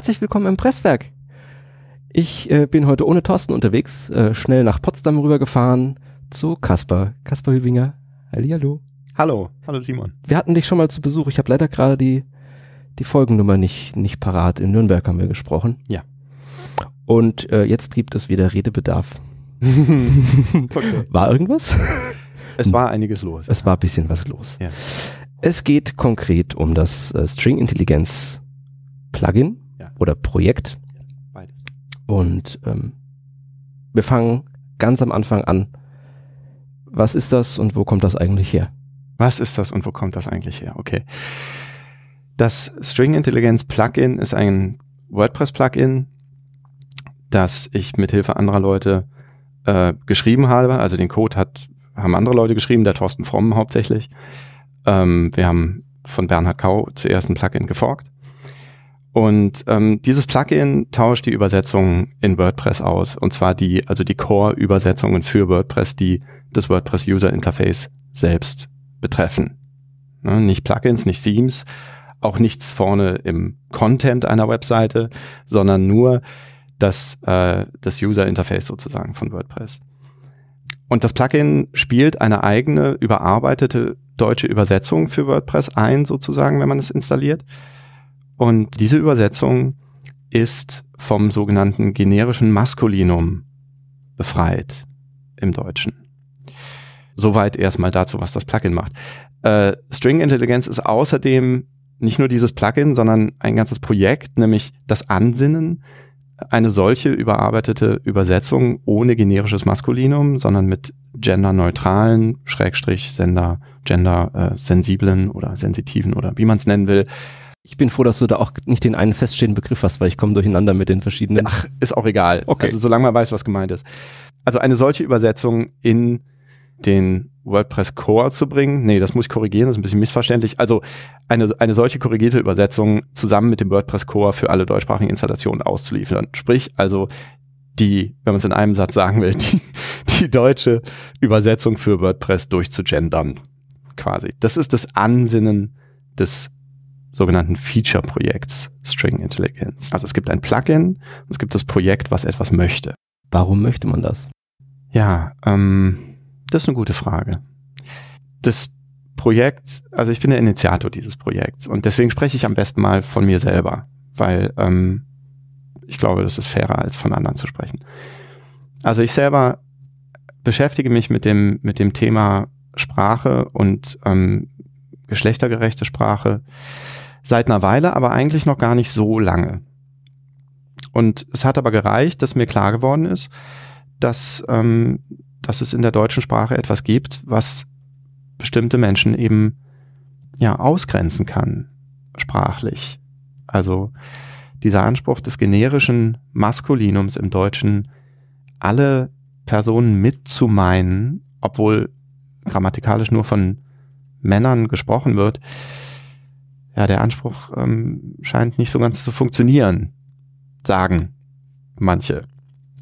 Herzlich willkommen im Presswerk. Ich äh, bin heute ohne Thorsten unterwegs, äh, schnell nach Potsdam rübergefahren zu Kaspar. Kaspar Hübinger. Hallihallo. Hallo, hallo Simon. Wir hatten dich schon mal zu Besuch. Ich habe leider gerade die, die Folgennummer nicht, nicht parat. In Nürnberg haben wir gesprochen. Ja. Und äh, jetzt gibt es wieder Redebedarf. okay. War irgendwas? Es war einiges los. Es war ein bisschen was los. Ja. Es geht konkret um das äh, String Intelligenz Plugin Ja. oder Projekt. Beides. Und ähm, wir fangen ganz am Anfang an. Was ist das und wo kommt das eigentlich her? Was ist das und wo kommt das eigentlich her? Okay. Das String Intelligenz Plugin ist ein WordPress Plugin, das ich mit Hilfe anderer Leute äh, geschrieben habe. Also den Code hat, haben andere Leute geschrieben, der Thorsten Fromm hauptsächlich. Ähm, wir haben von Bernhard Kau zuerst ein Plugin geforkt. Und ähm, dieses Plugin tauscht die Übersetzungen in WordPress aus. Und zwar die, also die Core-Übersetzungen für WordPress, die das WordPress User Interface selbst betreffen. Ne, nicht Plugins, nicht Themes, auch nichts vorne im Content einer Webseite, sondern nur das, äh, das User Interface sozusagen von WordPress. Und das Plugin spielt eine eigene überarbeitete deutsche Übersetzung für WordPress ein, sozusagen, wenn man es installiert. Und diese Übersetzung ist vom sogenannten generischen Maskulinum befreit im Deutschen. Soweit erstmal dazu, was das Plugin macht. Äh, String Intelligenz ist außerdem nicht nur dieses Plugin, sondern ein ganzes Projekt, nämlich das Ansinnen, eine solche überarbeitete Übersetzung ohne generisches Maskulinum, sondern mit genderneutralen, Schrägstrich, Sender, gendersensiblen oder sensitiven oder wie man es nennen will, Ich bin froh, dass du da auch nicht den einen feststehenden Begriff hast, weil ich komme durcheinander mit den verschiedenen. Ach, ist auch egal. Okay. Also solange man weiß, was gemeint ist. Also eine solche Übersetzung in den WordPress Core zu bringen, nee, das muss ich korrigieren, das ist ein bisschen missverständlich. Also eine, eine solche korrigierte Übersetzung zusammen mit dem WordPress Core für alle deutschsprachigen Installationen auszuliefern. Sprich, also die, wenn man es in einem Satz sagen will, die, die deutsche Übersetzung für WordPress durchzugendern. Quasi. Das ist das Ansinnen des sogenannten Feature-Projekts String Intelligence. Also es gibt ein Plugin und es gibt das Projekt, was etwas möchte. Warum möchte man das? Ja, ähm, das ist eine gute Frage. Das Projekt, also ich bin der Initiator dieses Projekts und deswegen spreche ich am besten mal von mir selber, weil ähm, ich glaube, das ist fairer, als von anderen zu sprechen. Also ich selber beschäftige mich mit dem, mit dem Thema Sprache und ähm, geschlechtergerechte Sprache seit einer Weile, aber eigentlich noch gar nicht so lange. Und es hat aber gereicht, dass mir klar geworden ist, dass, ähm, dass es in der deutschen Sprache etwas gibt, was bestimmte Menschen eben ja ausgrenzen kann, sprachlich. Also dieser Anspruch des generischen Maskulinums im Deutschen, alle Personen mitzumeinen, obwohl grammatikalisch nur von Männern gesprochen wird, ja, der Anspruch ähm, scheint nicht so ganz zu funktionieren, sagen manche.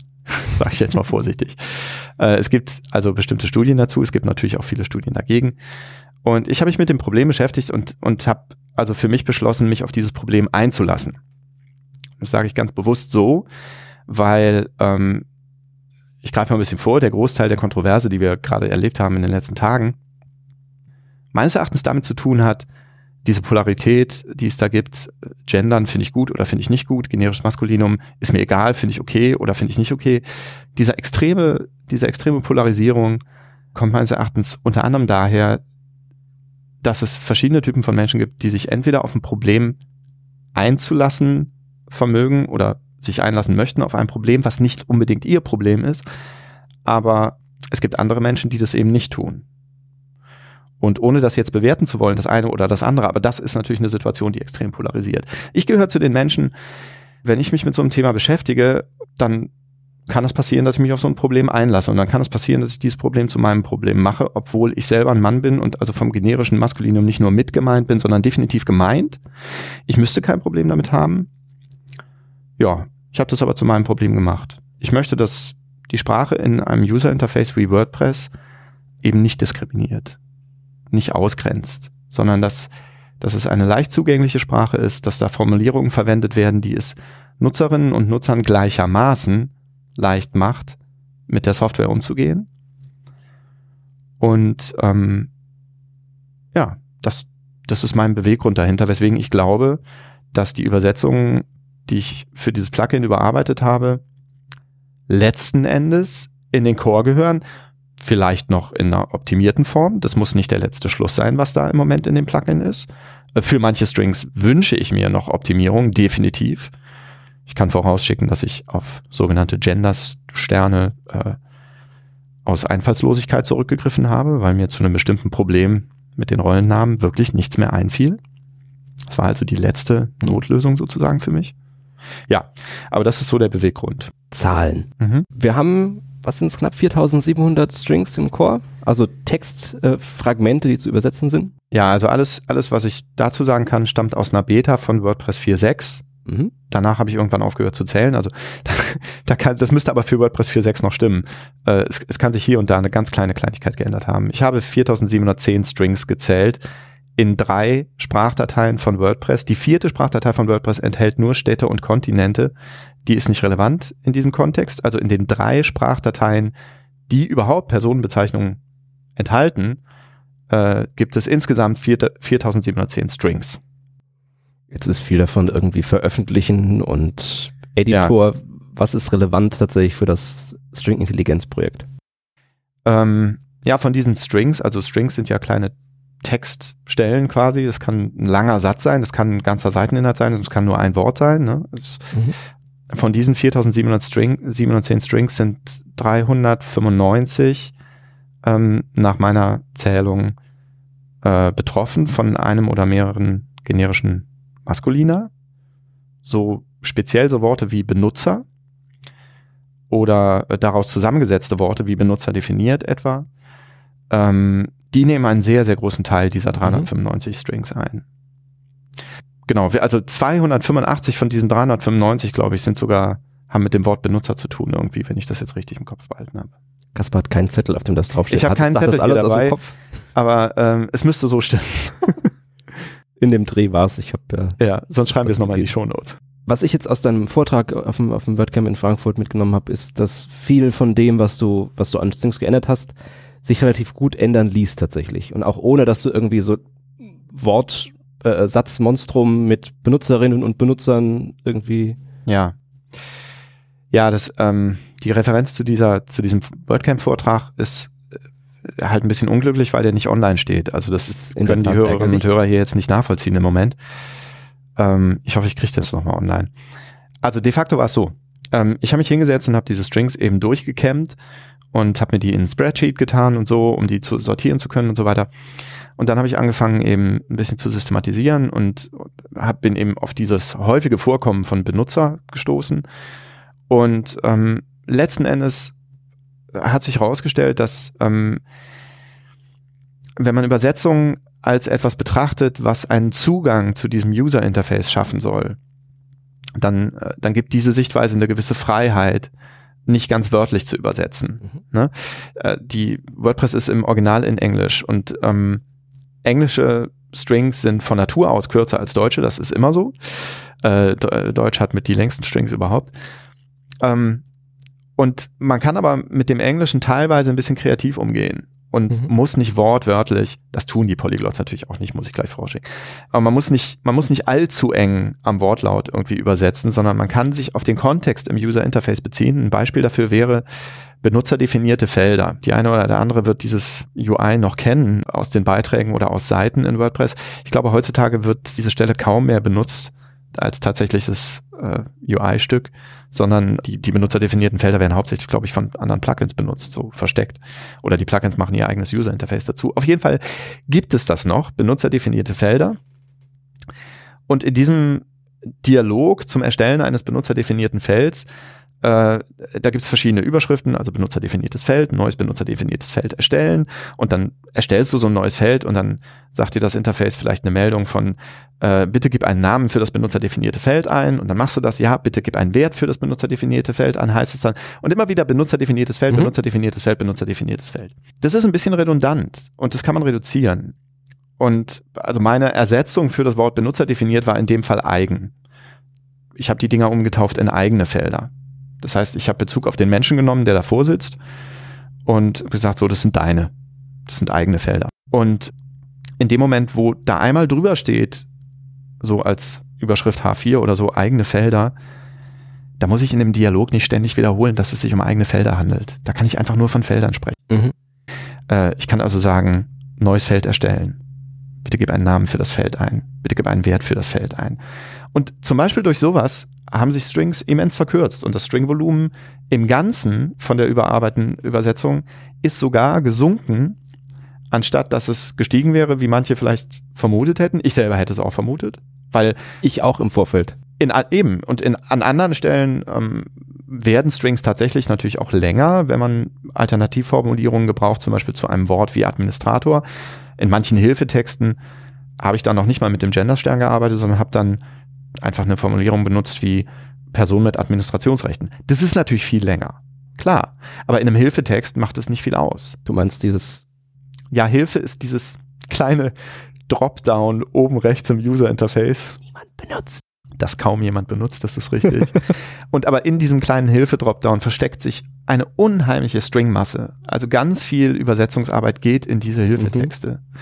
Sag ich jetzt mal vorsichtig. Äh, es gibt also bestimmte Studien dazu, es gibt natürlich auch viele Studien dagegen. Und ich habe mich mit dem Problem beschäftigt und, und habe also für mich beschlossen, mich auf dieses Problem einzulassen. Das sage ich ganz bewusst so, weil ähm, ich greife mal ein bisschen vor, der Großteil der Kontroverse, die wir gerade erlebt haben in den letzten Tagen, meines Erachtens damit zu tun hat, diese Polarität, die es da gibt, gendern finde ich gut oder finde ich nicht gut, generisches Maskulinum ist mir egal, finde ich okay oder finde ich nicht okay. Dieser extreme, diese extreme Polarisierung kommt meines Erachtens unter anderem daher, dass es verschiedene Typen von Menschen gibt, die sich entweder auf ein Problem einzulassen vermögen oder sich einlassen möchten auf ein Problem, was nicht unbedingt ihr Problem ist, aber es gibt andere Menschen, die das eben nicht tun. Und ohne das jetzt bewerten zu wollen, das eine oder das andere, aber das ist natürlich eine Situation, die extrem polarisiert. Ich gehöre zu den Menschen, wenn ich mich mit so einem Thema beschäftige, dann kann es passieren, dass ich mich auf so ein Problem einlasse. Und dann kann es passieren, dass ich dieses Problem zu meinem Problem mache, obwohl ich selber ein Mann bin und also vom generischen Maskulinum nicht nur mitgemeint bin, sondern definitiv gemeint. Ich müsste kein Problem damit haben. Ja, ich habe das aber zu meinem Problem gemacht. Ich möchte, dass die Sprache in einem User Interface wie WordPress eben nicht diskriminiert, nicht ausgrenzt, sondern dass dass es eine leicht zugängliche Sprache ist, dass da Formulierungen verwendet werden, die es Nutzerinnen und Nutzern gleichermaßen leicht macht, mit der Software umzugehen. Und ähm, ja, das, das ist mein Beweggrund dahinter, weswegen ich glaube, dass die Übersetzungen, die ich für dieses Plugin überarbeitet habe, letzten Endes in den Core gehören. Vielleicht noch in einer optimierten Form. Das muss nicht der letzte Schluss sein, was da im Moment in dem Plugin ist. Äh, für manche Strings wünsche ich mir noch Optimierung, definitiv. Ich kann vorausschicken, dass ich auf sogenannte Gender-Sterne äh, aus Einfallslosigkeit zurückgegriffen habe, weil mir zu einem bestimmten Problem mit den Rollennamen wirklich nichts mehr einfiel. Das war also die letzte Notlösung sozusagen für mich. Ja, aber das ist so der Beweggrund. Zahlen. Mhm. Wir haben, was sind es, knapp 4700 Strings im Core, also Textfragmente, äh, die zu übersetzen sind. Ja, also alles, alles, was ich dazu sagen kann, stammt aus einer Beta von WordPress 4.6. Mhm. Danach habe ich irgendwann aufgehört zu zählen. Also da, da kann, das müsste aber für WordPress 4.6 noch stimmen. Äh, es, es kann sich hier und da eine ganz kleine Kleinigkeit geändert haben. Ich habe 4710 Strings gezählt in drei Sprachdateien von WordPress. Die vierte Sprachdatei von WordPress enthält nur Städte und Kontinente. Die ist nicht relevant in diesem Kontext. Also in den drei Sprachdateien, die überhaupt Personenbezeichnungen enthalten, äh, gibt es insgesamt 4, 4710 Strings. Jetzt ist viel davon irgendwie veröffentlichen und Editor. Ja. Was ist relevant tatsächlich für das String-Intelligenz-Projekt? Ähm, ja, von diesen Strings, also Strings sind ja kleine Textstellen quasi. Das kann ein langer Satz sein, das kann ein ganzer Seiteninhalt sein, es kann nur ein Wort sein. Ne? mhm. Von diesen 4700 String, 710 Strings sind 395 ähm, nach meiner Zählung äh, betroffen von einem oder mehreren generischen Maskuliner. So speziell so Worte wie Benutzer oder äh, daraus zusammengesetzte Worte wie Benutzer definiert etwa. Ähm, die nehmen einen sehr, sehr großen Teil dieser 395 mhm. Strings ein. Genau, also 285 von diesen 395, glaube ich, sind sogar, haben mit dem Wort Benutzer zu tun irgendwie, wenn ich das jetzt richtig im Kopf behalten habe. Kaspar hat keinen Zettel, auf dem das draufsteht. Ich habe keinen Zettel hier dabei, aber ähm, es müsste so stimmen. in dem Dreh war es. Ich habe ja. Ja, sonst schreiben wir es nochmal in die Shownotes. Was ich jetzt aus deinem Vortrag auf dem, auf dem WordCamp in Frankfurt mitgenommen habe, ist, dass viel von dem, was du, was du an Strings geändert hast, sich relativ gut ändern ließ tatsächlich. Und auch ohne, dass du irgendwie so Wort, äh, Satzmonstrum mit Benutzerinnen und Benutzern irgendwie. Ja. Ja, das, ähm, die Referenz zu dieser, zu diesem WordCamp-Vortrag ist halt ein bisschen unglücklich, weil der nicht online steht. Also das, das können die Hörerinnen und Hörer hier jetzt nicht nachvollziehen im Moment. Ähm, ich hoffe, ich kriege das nochmal online. Also de facto war es so. Ähm, ich habe mich hingesetzt und habe diese Strings eben durchgekämmt und habe mir die in Spreadsheet getan und so, um die zu sortieren zu können und so weiter. Und dann habe ich angefangen eben ein bisschen zu systematisieren und hab, bin eben auf dieses häufige Vorkommen von Benutzer gestoßen. Und ähm, letzten Endes hat sich herausgestellt, dass ähm, wenn man Übersetzungen als etwas betrachtet, was einen Zugang zu diesem User Interface schaffen soll, dann, äh, dann gibt diese Sichtweise eine gewisse Freiheit, nicht ganz wörtlich zu übersetzen. Mhm. Ne? Äh, die WordPress ist im Original in Englisch und ähm, englische Strings sind von Natur aus kürzer als deutsche, das ist immer so. Äh, Deutsch hat mit die längsten Strings überhaupt. Ähm, und man kann aber mit dem Englischen teilweise ein bisschen kreativ umgehen und mhm. muss nicht wortwörtlich, das tun die Polyglots natürlich auch nicht, muss ich gleich vorausschicken. Aber man muss nicht, man muss nicht allzu eng am Wortlaut irgendwie übersetzen, sondern man kann sich auf den Kontext im User Interface beziehen. Ein Beispiel dafür wäre benutzerdefinierte Felder. Die eine oder der andere wird dieses UI noch kennen aus den Beiträgen oder aus Seiten in WordPress. Ich glaube, heutzutage wird diese Stelle kaum mehr benutzt als tatsächliches äh, UI-Stück, sondern die, die benutzerdefinierten Felder werden hauptsächlich, glaube ich, von anderen Plugins benutzt, so versteckt. Oder die Plugins machen ihr eigenes User-Interface dazu. Auf jeden Fall gibt es das noch, benutzerdefinierte Felder. Und in diesem Dialog zum Erstellen eines benutzerdefinierten Felds äh, da gibt es verschiedene Überschriften, also benutzerdefiniertes Feld, neues benutzerdefiniertes Feld erstellen und dann erstellst du so ein neues Feld und dann sagt dir das Interface vielleicht eine Meldung von äh, bitte gib einen Namen für das benutzerdefinierte Feld ein und dann machst du das, ja, bitte gib einen Wert für das benutzerdefinierte Feld ein, heißt es dann und immer wieder benutzerdefiniertes Feld, mhm. benutzerdefiniertes Feld, benutzerdefiniertes Feld. Das ist ein bisschen redundant und das kann man reduzieren. Und also meine Ersetzung für das Wort Benutzer definiert war in dem Fall eigen. Ich habe die Dinger umgetauft in eigene Felder. Das heißt, ich habe Bezug auf den Menschen genommen, der davor sitzt und gesagt, so, das sind deine. Das sind eigene Felder. Und in dem Moment, wo da einmal drüber steht, so als Überschrift H4 oder so, eigene Felder, da muss ich in dem Dialog nicht ständig wiederholen, dass es sich um eigene Felder handelt. Da kann ich einfach nur von Feldern sprechen. Mhm. Äh, ich kann also sagen, neues Feld erstellen. Bitte gib einen Namen für das Feld ein. Bitte gib einen Wert für das Feld ein. Und zum Beispiel durch sowas haben sich Strings immens verkürzt und das Stringvolumen im Ganzen von der überarbeiteten Übersetzung ist sogar gesunken, anstatt dass es gestiegen wäre, wie manche vielleicht vermutet hätten. Ich selber hätte es auch vermutet, weil ich auch im Vorfeld. In, eben und in, an anderen Stellen ähm, werden Strings tatsächlich natürlich auch länger, wenn man Alternativformulierungen gebraucht, zum Beispiel zu einem Wort wie Administrator. In manchen Hilfetexten habe ich dann noch nicht mal mit dem Genderstern gearbeitet, sondern habe dann einfach eine Formulierung benutzt wie Person mit Administrationsrechten. Das ist natürlich viel länger. Klar. Aber in einem Hilfetext macht es nicht viel aus. Du meinst dieses? Ja, Hilfe ist dieses kleine Dropdown oben rechts im User Interface. Niemand benutzt. Das kaum jemand benutzt, das ist richtig. Und aber in diesem kleinen Hilfe-Dropdown versteckt sich eine unheimliche Stringmasse. Also ganz viel Übersetzungsarbeit geht in diese Hilfetexte. Mhm.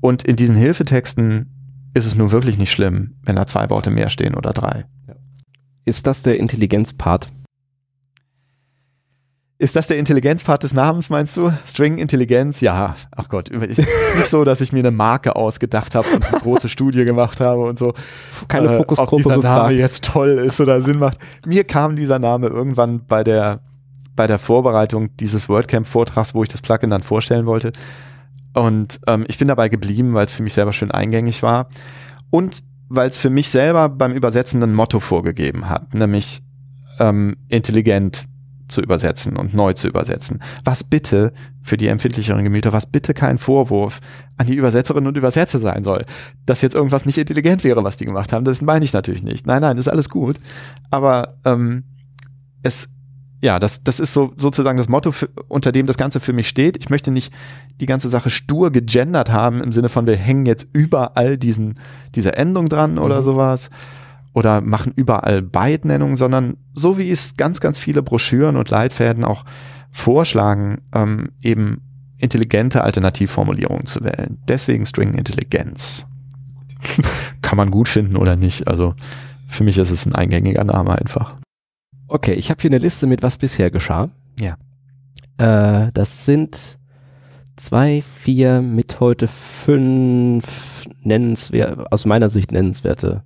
Und in diesen Hilfetexten ist es nun wirklich nicht schlimm, wenn da zwei Worte mehr stehen oder drei. Ist das der Intelligenzpart? Ist das der Intelligenzpart des Namens, meinst du? String Intelligenz? Ja. Ach Gott, ist nicht so, dass ich mir eine Marke ausgedacht habe und eine große Studie gemacht habe und so. Keine äh, Fokusgruppe. Ob dieser Name jetzt toll ist oder Sinn macht. Mir kam dieser Name irgendwann bei der, bei der Vorbereitung dieses WordCamp-Vortrags, wo ich das Plugin dann vorstellen wollte. Und ähm, ich bin dabei geblieben, weil es für mich selber schön eingängig war. Und weil es für mich selber beim Übersetzen ein Motto vorgegeben hat, nämlich ähm, intelligent zu übersetzen und neu zu übersetzen. Was bitte für die empfindlicheren Gemüter, was bitte kein Vorwurf an die Übersetzerinnen und Übersetzer sein soll, dass jetzt irgendwas nicht intelligent wäre, was die gemacht haben. Das meine ich natürlich nicht. Nein, nein, ist alles gut. Aber ähm, es ja, das, das ist so sozusagen das Motto, für, unter dem das Ganze für mich steht. Ich möchte nicht die ganze Sache stur gegendert haben im Sinne von, wir hängen jetzt überall diesen, diese Endung dran mhm. oder sowas oder machen überall Byte-Nennungen, sondern so wie es ganz, ganz viele Broschüren und Leitfäden auch vorschlagen, ähm, eben intelligente Alternativformulierungen zu wählen. Deswegen String-Intelligenz. Kann man gut finden oder nicht. Also für mich ist es ein eingängiger Name einfach. Okay, ich habe hier eine Liste mit was bisher geschah. Ja. Äh, das sind zwei, vier, mit heute fünf nennenswerte, aus meiner Sicht nennenswerte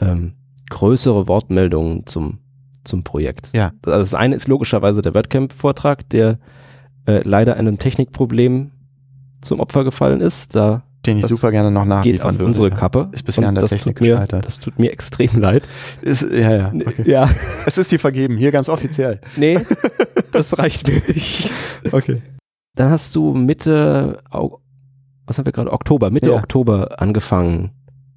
ähm, größere Wortmeldungen zum zum Projekt. Ja. Also das eine ist logischerweise der WordCamp-Vortrag, der äh, leider einem Technikproblem zum Opfer gefallen ist. Da den ich super gerne noch nachliefern würde. unsere Kappe. Ist bisher an der Technik mir, gescheitert. Das tut mir extrem leid. Ist, ja, ja. Okay. ja. Es ist dir vergeben, hier ganz offiziell. Nee, das reicht mir nicht. Okay. Dann hast du Mitte, was haben wir gerade, Oktober, Mitte ja. Oktober angefangen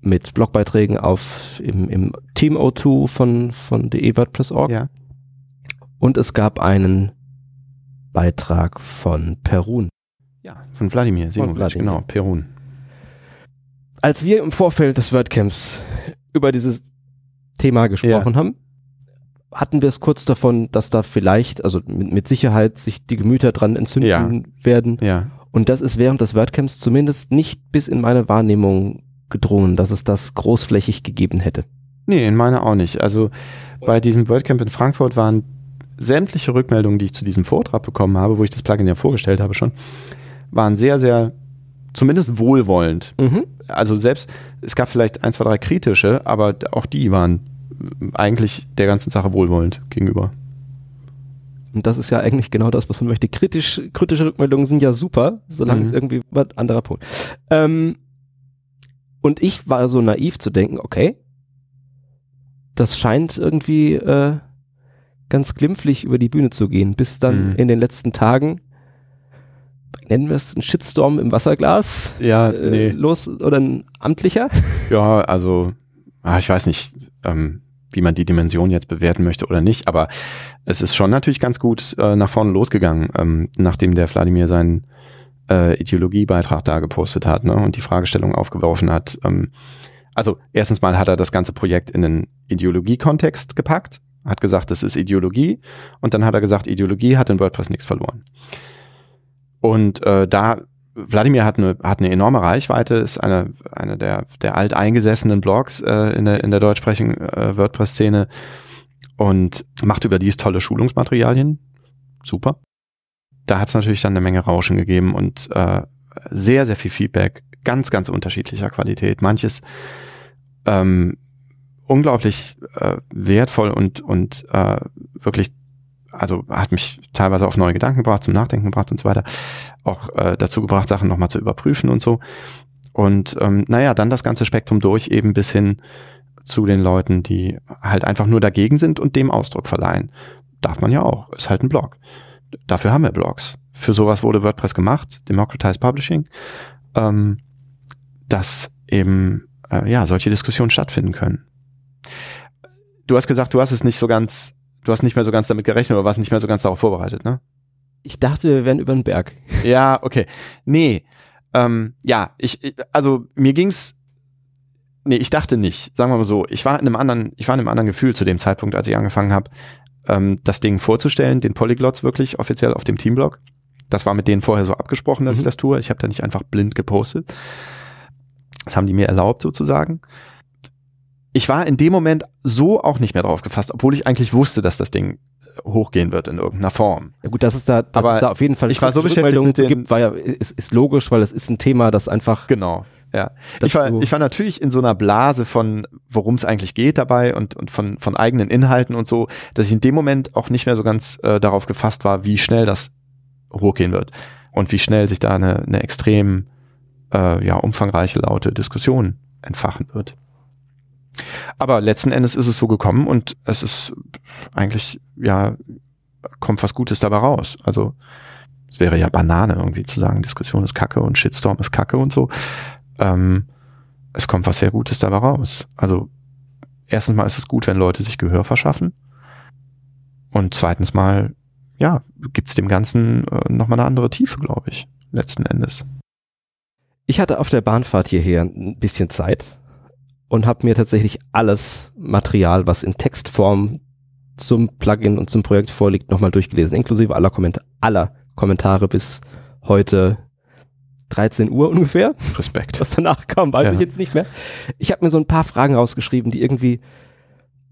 mit Blogbeiträgen auf im, im Team O2 von, von de-WordPress.org. Ja. Und es gab einen Beitrag von Perun. Ja, von Wladimir Simovic, genau, Perun als wir im Vorfeld des WordCamps über dieses Thema gesprochen ja. haben, hatten wir es kurz davon, dass da vielleicht, also mit, mit Sicherheit sich die Gemüter dran entzünden ja. werden. Ja. Und das ist während des WordCamps zumindest nicht bis in meine Wahrnehmung gedrungen, dass es das großflächig gegeben hätte. Nee, in meiner auch nicht. Also bei diesem WordCamp in Frankfurt waren sämtliche Rückmeldungen, die ich zu diesem Vortrag bekommen habe, wo ich das Plugin ja vorgestellt habe schon, waren sehr, sehr zumindest wohlwollend. Mhm. Also selbst, es gab vielleicht ein, zwei, drei kritische, aber auch die waren eigentlich der ganzen Sache wohlwollend gegenüber. Und das ist ja eigentlich genau das, was man möchte. Kritisch, kritische Rückmeldungen sind ja super, solange mhm. es irgendwie ein anderer Punkt. Ähm, und ich war so naiv zu denken, okay, das scheint irgendwie äh, ganz glimpflich über die Bühne zu gehen, bis dann mhm. in den letzten Tagen nennen wir es ein Shitstorm im Wasserglas? Ja, äh, nee. Los oder ein amtlicher? Ja, also, ah, ich weiß nicht, ähm, wie man die Dimension jetzt bewerten möchte oder nicht, aber es ist schon natürlich ganz gut äh, nach vorne losgegangen, ähm, nachdem der Wladimir seinen äh, Ideologiebeitrag da gepostet hat ne, und die Fragestellung aufgeworfen hat. Ähm, also erstens mal hat er das ganze Projekt in den Ideologiekontext gepackt, hat gesagt, das ist Ideologie und dann hat er gesagt, Ideologie hat in WordPress nichts verloren. Und äh, da Wladimir hat eine, hat eine enorme Reichweite, ist eine, eine der, der alteingesessenen Blogs äh, in, der, in der deutschsprachigen äh, WordPress-Szene und macht überdies tolle Schulungsmaterialien. Super. Da hat es natürlich dann eine Menge Rauschen gegeben und äh, sehr, sehr viel Feedback, ganz, ganz unterschiedlicher Qualität. Manches ähm, unglaublich äh, wertvoll und, und äh, wirklich also hat mich teilweise auf neue Gedanken gebracht, zum Nachdenken gebracht und so weiter. Auch äh, dazu gebracht, Sachen nochmal zu überprüfen und so. Und ähm, naja, dann das ganze Spektrum durch, eben bis hin zu den Leuten, die halt einfach nur dagegen sind und dem Ausdruck verleihen. Darf man ja auch, ist halt ein Blog. Dafür haben wir Blogs. Für sowas wurde WordPress gemacht, Democratized Publishing, ähm, dass eben äh, ja solche Diskussionen stattfinden können. Du hast gesagt, du hast es nicht so ganz du hast nicht mehr so ganz damit gerechnet oder warst nicht mehr so ganz darauf vorbereitet, ne? Ich dachte, wir wären über den Berg. Ja, okay. Nee. Ähm, ja, ich, also mir ging's. Nee, ich dachte nicht. Sagen wir mal so. Ich war in einem anderen, ich war in einem anderen Gefühl zu dem Zeitpunkt, als ich angefangen habe, ähm, das Ding vorzustellen, den Polyglots wirklich offiziell auf dem Teamblog. Das war mit denen vorher so abgesprochen, dass mhm. ich das tue. Ich habe da nicht einfach blind gepostet. Das haben die mir erlaubt sozusagen ich war in dem Moment so auch nicht mehr drauf gefasst, obwohl ich eigentlich wusste, dass das Ding hochgehen wird in irgendeiner Form. Ja gut, das ist da, das Aber ist da auf jeden Fall ich war so beschäftigt mit dem, gibt, war ja, ist, ist logisch, weil es ist ein Thema, das einfach genau. Ja, ich war, ich war natürlich in so einer Blase von, worum es eigentlich geht dabei und, und von, von eigenen Inhalten und so, dass ich in dem Moment auch nicht mehr so ganz äh, darauf gefasst war, wie schnell das hochgehen wird und wie schnell sich da eine, eine extrem äh, ja, umfangreiche, laute Diskussion entfachen wird. Aber letzten Endes ist es so gekommen und es ist eigentlich, ja, kommt was Gutes dabei raus. Also es wäre ja Banane irgendwie zu sagen, Diskussion ist Kacke und Shitstorm ist Kacke und so. Ähm, es kommt was sehr Gutes dabei raus. Also erstens mal ist es gut, wenn Leute sich Gehör verschaffen. Und zweitens mal, ja, gibt's dem Ganzen äh, nochmal eine andere Tiefe, glaube ich, letzten Endes. Ich hatte auf der Bahnfahrt hierher ein bisschen Zeit und habe mir tatsächlich alles Material, was in Textform zum Plugin und zum Projekt vorliegt, nochmal durchgelesen, inklusive aller, Kommentar aller Kommentare bis heute 13 Uhr ungefähr. Respekt. Was danach kam, weiß ja. ich jetzt nicht mehr. Ich habe mir so ein paar Fragen rausgeschrieben, die irgendwie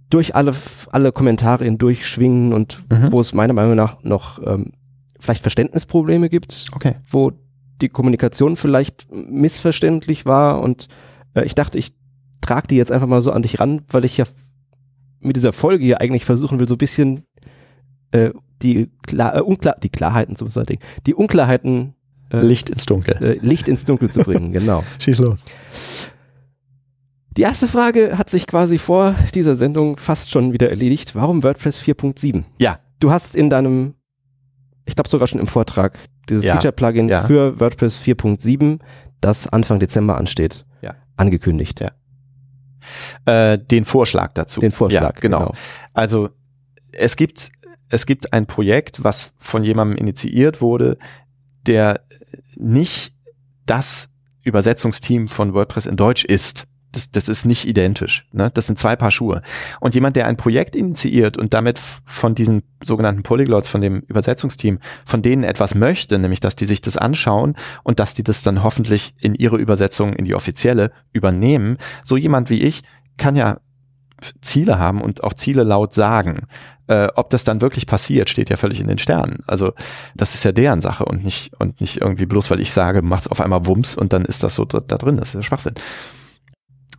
durch alle, alle Kommentare hindurchschwingen und mhm. wo es meiner Meinung nach noch ähm, vielleicht Verständnisprobleme gibt, okay. wo die Kommunikation vielleicht missverständlich war und äh, ich dachte, ich trag die jetzt einfach mal so an dich ran, weil ich ja mit dieser Folge hier eigentlich versuchen will, so ein bisschen äh, die, Klar, äh, unklar, die Klarheiten zum Ding, die Unklarheiten Licht ins Dunkel. Äh, Licht ins Dunkel zu bringen, genau. Schieß los. Die erste Frage hat sich quasi vor dieser Sendung fast schon wieder erledigt. Warum WordPress 4.7? Ja. Du hast in deinem, ich glaube sogar schon im Vortrag, dieses ja. Feature-Plugin ja. für WordPress 4.7, das Anfang Dezember ansteht, ja. angekündigt. Ja. Äh, den Vorschlag dazu. Den Vorschlag, genau. genau. Also es gibt, es gibt ein Projekt, was von jemandem initiiert wurde, der nicht das Übersetzungsteam von WordPress in Deutsch ist das, das ist nicht identisch. Ne? Das sind zwei Paar Schuhe. Und jemand, der ein Projekt initiiert und damit von diesen sogenannten Polyglots, von dem Übersetzungsteam, von denen etwas möchte, nämlich dass die sich das anschauen und dass die das dann hoffentlich in ihre Übersetzung, in die offizielle übernehmen, so jemand wie ich kann ja Ziele haben und auch Ziele laut sagen. Äh, ob das dann wirklich passiert, steht ja völlig in den Sternen. Also das ist ja deren Sache und nicht und nicht irgendwie bloß, weil ich sage, macht's auf einmal Wumms und dann ist das so da, da drin. Das ist ja Schwachsinn.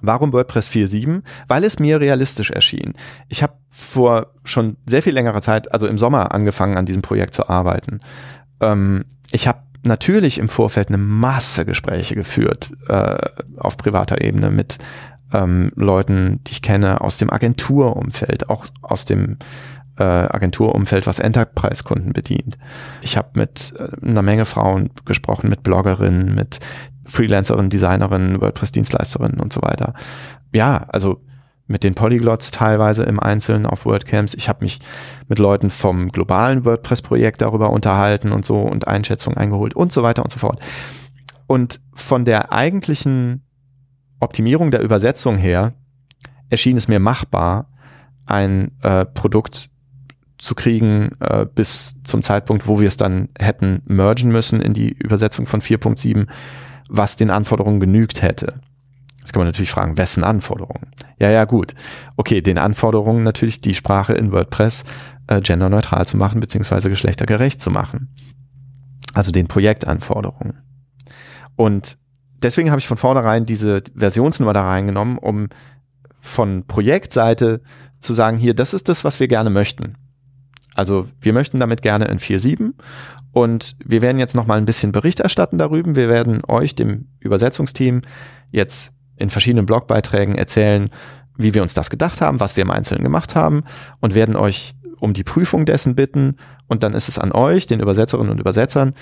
Warum WordPress 4.7? Weil es mir realistisch erschien. Ich habe vor schon sehr viel längerer Zeit, also im Sommer, angefangen an diesem Projekt zu arbeiten. Ähm, ich habe natürlich im Vorfeld eine Masse Gespräche geführt äh, auf privater Ebene mit ähm, Leuten, die ich kenne aus dem Agenturumfeld, auch aus dem äh, Agenturumfeld, was Enterprise-Kunden bedient. Ich habe mit äh, einer Menge Frauen gesprochen, mit Bloggerinnen, mit Freelancerinnen, Designerinnen, WordPress-Dienstleisterinnen und so weiter. Ja, also mit den Polyglots teilweise im Einzelnen auf WordCamps. Ich habe mich mit Leuten vom globalen WordPress-Projekt darüber unterhalten und so und Einschätzungen eingeholt und so weiter und so fort. Und von der eigentlichen Optimierung der Übersetzung her erschien es mir machbar, ein äh, Produkt zu kriegen äh, bis zum Zeitpunkt, wo wir es dann hätten mergen müssen in die Übersetzung von 4.7, was den Anforderungen genügt hätte. Jetzt kann man natürlich fragen, wessen Anforderungen? Ja, ja, gut. Okay, den Anforderungen natürlich die Sprache in WordPress äh, genderneutral zu machen, beziehungsweise geschlechtergerecht zu machen. Also den Projektanforderungen. Und deswegen habe ich von vornherein diese Versionsnummer da reingenommen, um von Projektseite zu sagen, hier, das ist das, was wir gerne möchten. Also wir möchten damit gerne in 4.7 und wir werden jetzt noch mal ein bisschen Bericht erstatten darüber. Wir werden euch, dem Übersetzungsteam, jetzt in verschiedenen Blogbeiträgen erzählen, wie wir uns das gedacht haben, was wir im Einzelnen gemacht haben und werden euch um die Prüfung dessen bitten. Und dann ist es an euch, den Übersetzerinnen und Übersetzern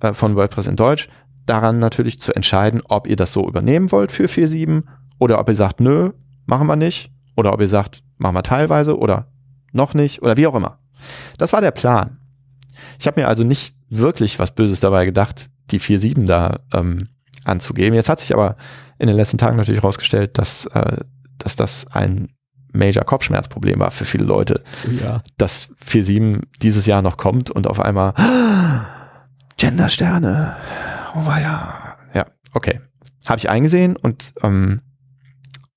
äh, von WordPress in Deutsch, daran natürlich zu entscheiden, ob ihr das so übernehmen wollt für 4.7 oder ob ihr sagt, nö, machen wir nicht. Oder ob ihr sagt, machen wir teilweise oder noch nicht oder wie auch immer. Das war der Plan. Ich habe mir also nicht wirklich was Böses dabei gedacht, die 4.7 da ähm, anzugeben. Jetzt hat sich aber in den letzten Tagen natürlich herausgestellt, dass, äh, dass das ein Major Kopfschmerzproblem war für viele Leute. Ja. Dass 4.7 dieses Jahr noch kommt und auf einmal Gendersterne. Oh war ja. Ja, okay. Habe ich eingesehen und ähm,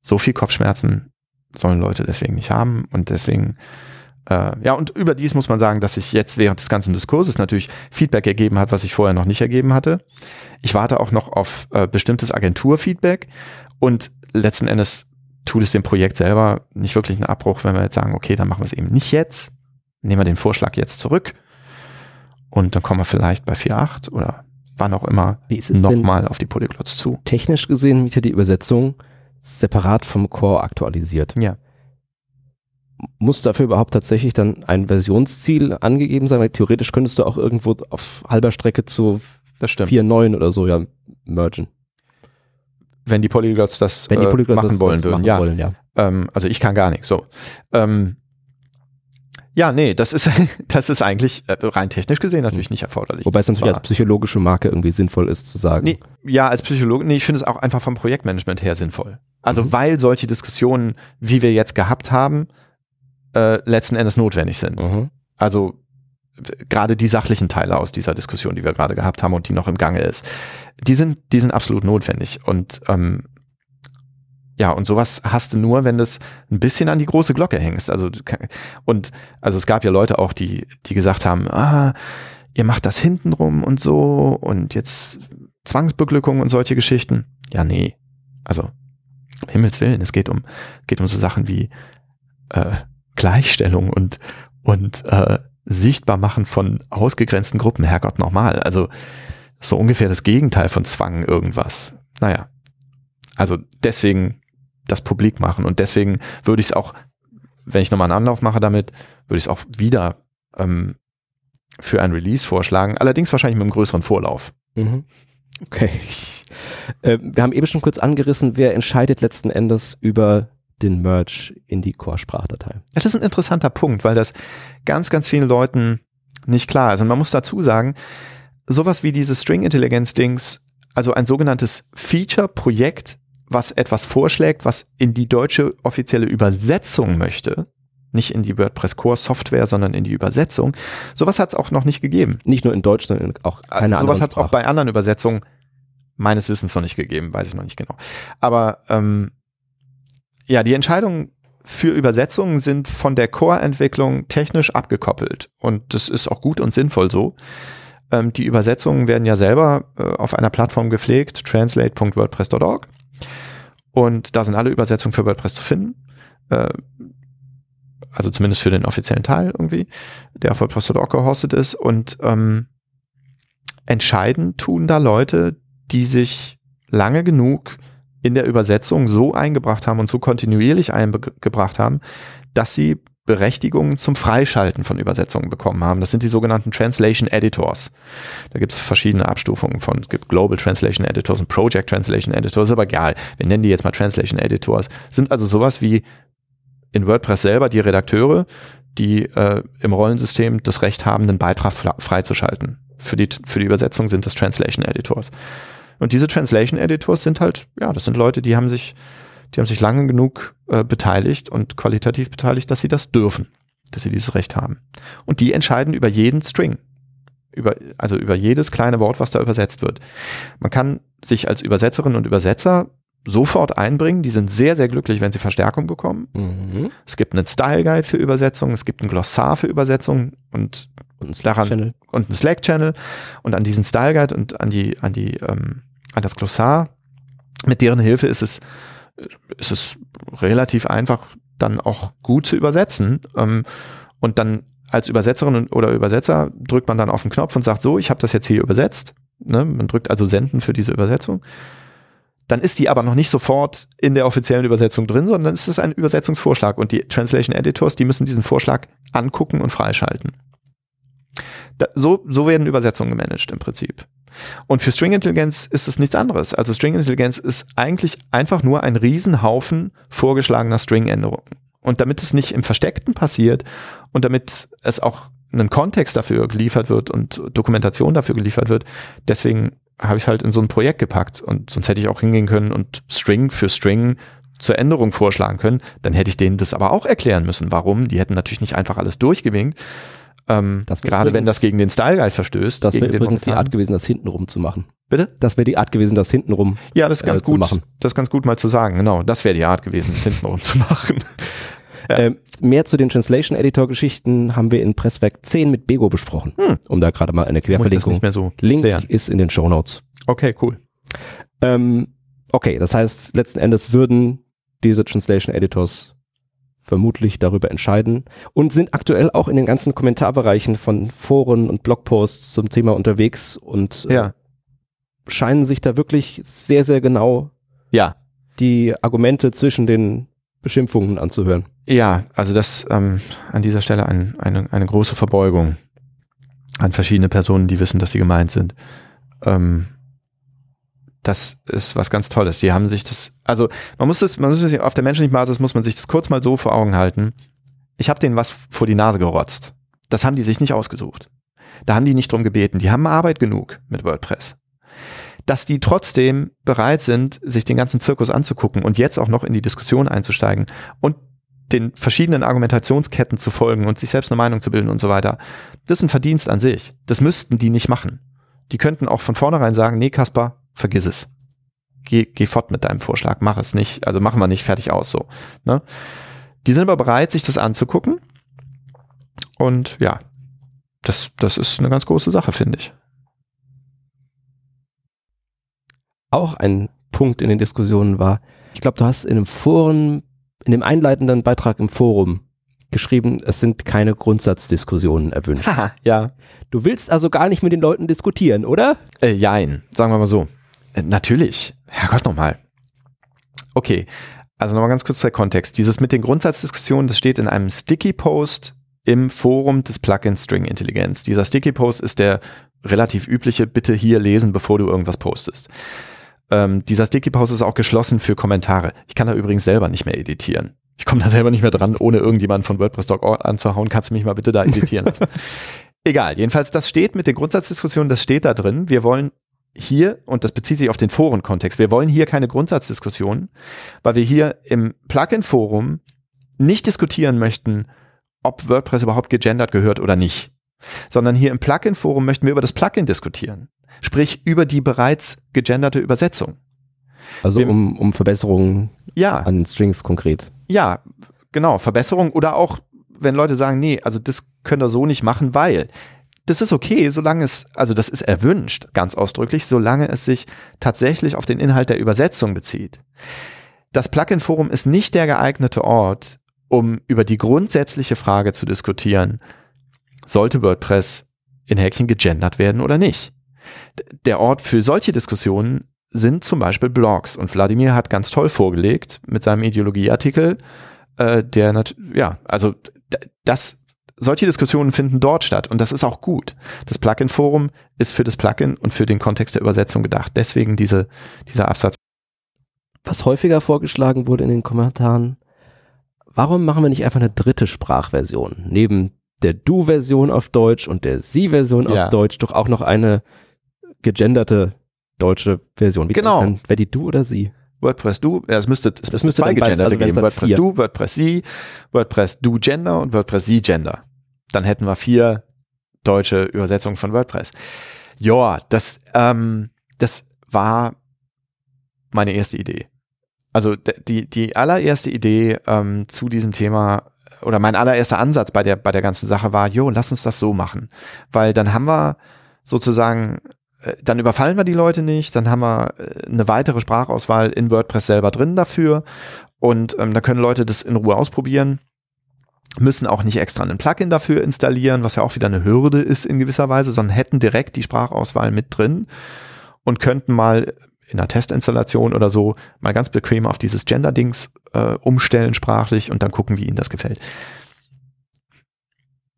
so viel Kopfschmerzen sollen Leute deswegen nicht haben und deswegen äh, ja, und überdies muss man sagen, dass sich jetzt während des ganzen Diskurses natürlich Feedback ergeben hat, was ich vorher noch nicht ergeben hatte. Ich warte auch noch auf äh, bestimmtes Agenturfeedback und letzten Endes tut es dem Projekt selber nicht wirklich einen Abbruch, wenn wir jetzt sagen, okay, dann machen wir es eben nicht jetzt, nehmen wir den Vorschlag jetzt zurück und dann kommen wir vielleicht bei 4.8 oder wann auch immer nochmal auf die Polyglots zu. Technisch gesehen wird ja die Übersetzung separat vom Core aktualisiert. Ja muss dafür überhaupt tatsächlich dann ein Versionsziel angegeben sein? Weil theoretisch könntest du auch irgendwo auf halber Strecke zu 4.9 oder so ja mergen. Wenn die Polyglots das Wenn die Polyglots äh, machen das, wollen das würden, machen ja. Wollen, ja. Ähm, also ich kann gar nichts. So. Ähm, ja, nee, das ist, das ist eigentlich äh, rein technisch gesehen natürlich nicht erforderlich. Wobei es natürlich War- als psychologische Marke irgendwie sinnvoll ist zu sagen. Nee, ja, als Psychologe, nee, ich finde es auch einfach vom Projektmanagement her sinnvoll. Also Mhm. weil solche Diskussionen, wie wir jetzt gehabt haben, äh, letzten Endes notwendig sind. Mhm. Also gerade die sachlichen Teile aus dieser Diskussion, die wir gerade gehabt haben und die noch im Gange ist, die sind, die sind absolut notwendig. Und ähm, ja, und sowas hast du nur, wenn du es ein bisschen an die große Glocke hängst. Also und also es gab ja Leute auch, die, die gesagt haben, ah, ihr macht das hintenrum und so und jetzt Zwangsbeglückung und solche Geschichten. Ja, nee. Also, um Himmels Willen, es geht um, geht um so Sachen wie äh, Gleichstellung und, und äh, sichtbar machen von ausgegrenzten Gruppen. Herrgott, nochmal. Also so ungefähr das Gegenteil von Zwang irgendwas. Naja. Also deswegen das publik machen und deswegen würde ich es auch, wenn ich nochmal einen Anlauf mache damit, würde ich es auch wieder ähm, für ein Release vorschlagen. Allerdings wahrscheinlich mit einem größeren Vorlauf. Mhm. Okay. Äh, wir haben eben schon kurz angerissen, wer entscheidet letzten Endes über den Merge in die Core-Sprachdatei. Das ist ein interessanter Punkt, weil das ganz, ganz vielen Leuten nicht klar ist. Und man muss dazu sagen, sowas wie diese String-Intelligenz-Dings, also ein sogenanntes Feature-Projekt, was etwas vorschlägt, was in die deutsche offizielle Übersetzung möchte, nicht in die WordPress Core Software, sondern in die Übersetzung. Sowas hat es auch noch nicht gegeben. Nicht nur in Deutsch, sondern auch keine Sowas anderen hat es auch bei anderen Übersetzungen meines Wissens noch nicht gegeben, weiß ich noch nicht genau. Aber ähm, ja, die Entscheidungen für Übersetzungen sind von der Core-Entwicklung technisch abgekoppelt. Und das ist auch gut und sinnvoll so. Ähm, die Übersetzungen werden ja selber äh, auf einer Plattform gepflegt, translate.wordpress.org. Und da sind alle Übersetzungen für WordPress zu finden. Äh, also zumindest für den offiziellen Teil irgendwie, der auf WordPress.org gehostet ist. Und ähm, entscheidend tun da Leute, die sich lange genug in der Übersetzung so eingebracht haben und so kontinuierlich eingebracht haben, dass sie Berechtigungen zum Freischalten von Übersetzungen bekommen haben. Das sind die sogenannten Translation Editors. Da gibt es verschiedene Abstufungen von, es gibt Global Translation Editors und Project Translation Editors, aber egal, wir nennen die jetzt mal Translation Editors. Sind also sowas wie in WordPress selber die Redakteure, die äh, im Rollensystem das Recht haben, einen Beitrag freizuschalten. Für die, für die Übersetzung sind das Translation Editors. Und diese Translation Editors sind halt, ja, das sind Leute, die haben sich, die haben sich lange genug äh, beteiligt und qualitativ beteiligt, dass sie das dürfen, dass sie dieses Recht haben. Und die entscheiden über jeden String. Über, also über jedes kleine Wort, was da übersetzt wird. Man kann sich als Übersetzerin und Übersetzer sofort einbringen. Die sind sehr, sehr glücklich, wenn sie Verstärkung bekommen. Mhm. Es gibt einen Style Guide für Übersetzungen, es gibt ein Glossar für Übersetzungen und, und Slack-Channel. Und ein Slack-Channel. Und an diesen Style Guide und an die, an die, ähm, an das Glossar, mit deren Hilfe ist es, ist es relativ einfach, dann auch gut zu übersetzen. Ähm, und dann als Übersetzerin oder Übersetzer drückt man dann auf den Knopf und sagt, so, ich habe das jetzt hier übersetzt. Ne? Man drückt also Senden für diese Übersetzung dann ist die aber noch nicht sofort in der offiziellen Übersetzung drin, sondern ist es ein Übersetzungsvorschlag und die Translation Editors, die müssen diesen Vorschlag angucken und freischalten. Da, so, so werden Übersetzungen gemanagt im Prinzip. Und für String Intelligenz ist es nichts anderes. Also String Intelligenz ist eigentlich einfach nur ein Riesenhaufen vorgeschlagener String-Änderungen. Und damit es nicht im Versteckten passiert und damit es auch einen Kontext dafür geliefert wird und Dokumentation dafür geliefert wird, deswegen habe ich halt in so ein Projekt gepackt und sonst hätte ich auch hingehen können und String für String zur Änderung vorschlagen können. Dann hätte ich denen das aber auch erklären müssen. Warum? Die hätten natürlich nicht einfach alles durchgewinkt. Ähm, gerade übrigens, wenn das gegen den Style Guide verstößt. Das wäre übrigens die Art gewesen, das hintenrum zu machen. Bitte? Das wäre die Art gewesen, das hintenrum Ja, das ist ganz äh, gut. Machen. Das ist ganz gut mal zu sagen. Genau, das wäre die Art gewesen, das hintenrum zu machen. Ja. Ähm, mehr zu den Translation Editor Geschichten haben wir in Presswerk 10 mit Bego besprochen, hm. um da gerade mal eine Querverlinkung. Nicht mehr so Link klären. ist in den Show Notes. Okay, cool. Ähm, okay, das heißt, letzten Endes würden diese Translation Editors vermutlich darüber entscheiden und sind aktuell auch in den ganzen Kommentarbereichen von Foren und Blogposts zum Thema unterwegs und äh, ja. scheinen sich da wirklich sehr, sehr genau ja. die Argumente zwischen den Beschimpfungen anzuhören. Ja, also das ähm, an dieser Stelle ein, eine, eine große Verbeugung an verschiedene Personen, die wissen, dass sie gemeint sind. Ähm, das ist was ganz Tolles. Die haben sich das, also man muss das, man muss das auf der menschlichen Basis muss man sich das kurz mal so vor Augen halten. Ich habe denen was vor die Nase gerotzt. Das haben die sich nicht ausgesucht. Da haben die nicht drum gebeten. Die haben Arbeit genug mit WordPress dass die trotzdem bereit sind, sich den ganzen Zirkus anzugucken und jetzt auch noch in die Diskussion einzusteigen und den verschiedenen Argumentationsketten zu folgen und sich selbst eine Meinung zu bilden und so weiter. Das ist ein Verdienst an sich. Das müssten die nicht machen. Die könnten auch von vornherein sagen, nee, Kaspar, vergiss es. Geh, geh fort mit deinem Vorschlag, mach es nicht, also machen wir nicht fertig aus so. Ne? Die sind aber bereit, sich das anzugucken. Und ja, das, das ist eine ganz große Sache, finde ich. auch ein Punkt in den Diskussionen war. Ich glaube, du hast in einem Forum, in dem einleitenden Beitrag im Forum geschrieben, es sind keine Grundsatzdiskussionen erwünscht. Haha, ja. Du willst also gar nicht mit den Leuten diskutieren, oder? Äh, jein, sagen wir mal so. Äh, natürlich. Herrgott nochmal. Okay, also nochmal ganz kurz der Kontext. Dieses mit den Grundsatzdiskussionen, das steht in einem Sticky Post im Forum des Plugins String Intelligenz. Dieser Sticky Post ist der relativ übliche, bitte hier lesen, bevor du irgendwas postest. Ähm, dieser Sticky Post ist auch geschlossen für Kommentare. Ich kann da übrigens selber nicht mehr editieren. Ich komme da selber nicht mehr dran, ohne irgendjemanden von WordPress.org anzuhauen. Kannst du mich mal bitte da editieren lassen? Egal, jedenfalls, das steht mit den Grundsatzdiskussionen, das steht da drin. Wir wollen hier, und das bezieht sich auf den Forenkontext, wir wollen hier keine Grundsatzdiskussionen, weil wir hier im Plugin-Forum nicht diskutieren möchten, ob WordPress überhaupt gegendert gehört oder nicht, sondern hier im Plugin-Forum möchten wir über das Plugin diskutieren sprich über die bereits gegenderte Übersetzung. Also wir, um, um Verbesserungen ja, an Strings konkret. Ja, genau, Verbesserung oder auch, wenn Leute sagen, nee, also das könnt ihr so nicht machen, weil das ist okay, solange es, also das ist erwünscht, ganz ausdrücklich, solange es sich tatsächlich auf den Inhalt der Übersetzung bezieht. Das Plugin-Forum ist nicht der geeignete Ort, um über die grundsätzliche Frage zu diskutieren, sollte WordPress in Häkchen gegendert werden oder nicht. Der Ort für solche Diskussionen sind zum Beispiel Blogs. Und Wladimir hat ganz toll vorgelegt mit seinem Ideologieartikel, äh, der, ja, also das, solche Diskussionen finden dort statt und das ist auch gut. Das Plugin-Forum ist für das Plugin und für den Kontext der Übersetzung gedacht. Deswegen diese, dieser Absatz. Was häufiger vorgeschlagen wurde in den Kommentaren, warum machen wir nicht einfach eine dritte Sprachversion? Neben der Du-Version auf Deutsch und der Sie-Version Ja. auf Deutsch doch auch noch eine gegenderte deutsche Version. Wie Genau. Wäre die Du oder Sie? WordPress Du, ja, es müsste, es müsste müsste zwei dann Gegenderte also geben. dann WordPress vier. Du, WordPress Sie, WordPress Du Gender und WordPress Sie Gender. Dann hätten wir vier deutsche Übersetzungen von WordPress. Ja, das, ähm, das war meine erste Idee. Also die, die allererste Idee ähm, zu diesem Thema oder mein allererster Ansatz bei der, bei der ganzen Sache war, jo, lass uns das so machen. Weil dann haben wir sozusagen, äh, dann überfallen wir die Leute nicht, dann haben wir äh, eine weitere Sprachauswahl in WordPress selber drin dafür und ähm, da können Leute das in Ruhe ausprobieren, müssen auch nicht extra ein Plugin dafür installieren, was ja auch wieder eine Hürde ist in gewisser Weise, sondern hätten direkt die Sprachauswahl mit drin und könnten mal in einer Testinstallation oder so mal ganz bequem auf dieses Gender-Dings äh, umstellen sprachlich und dann gucken, wie ihnen das gefällt.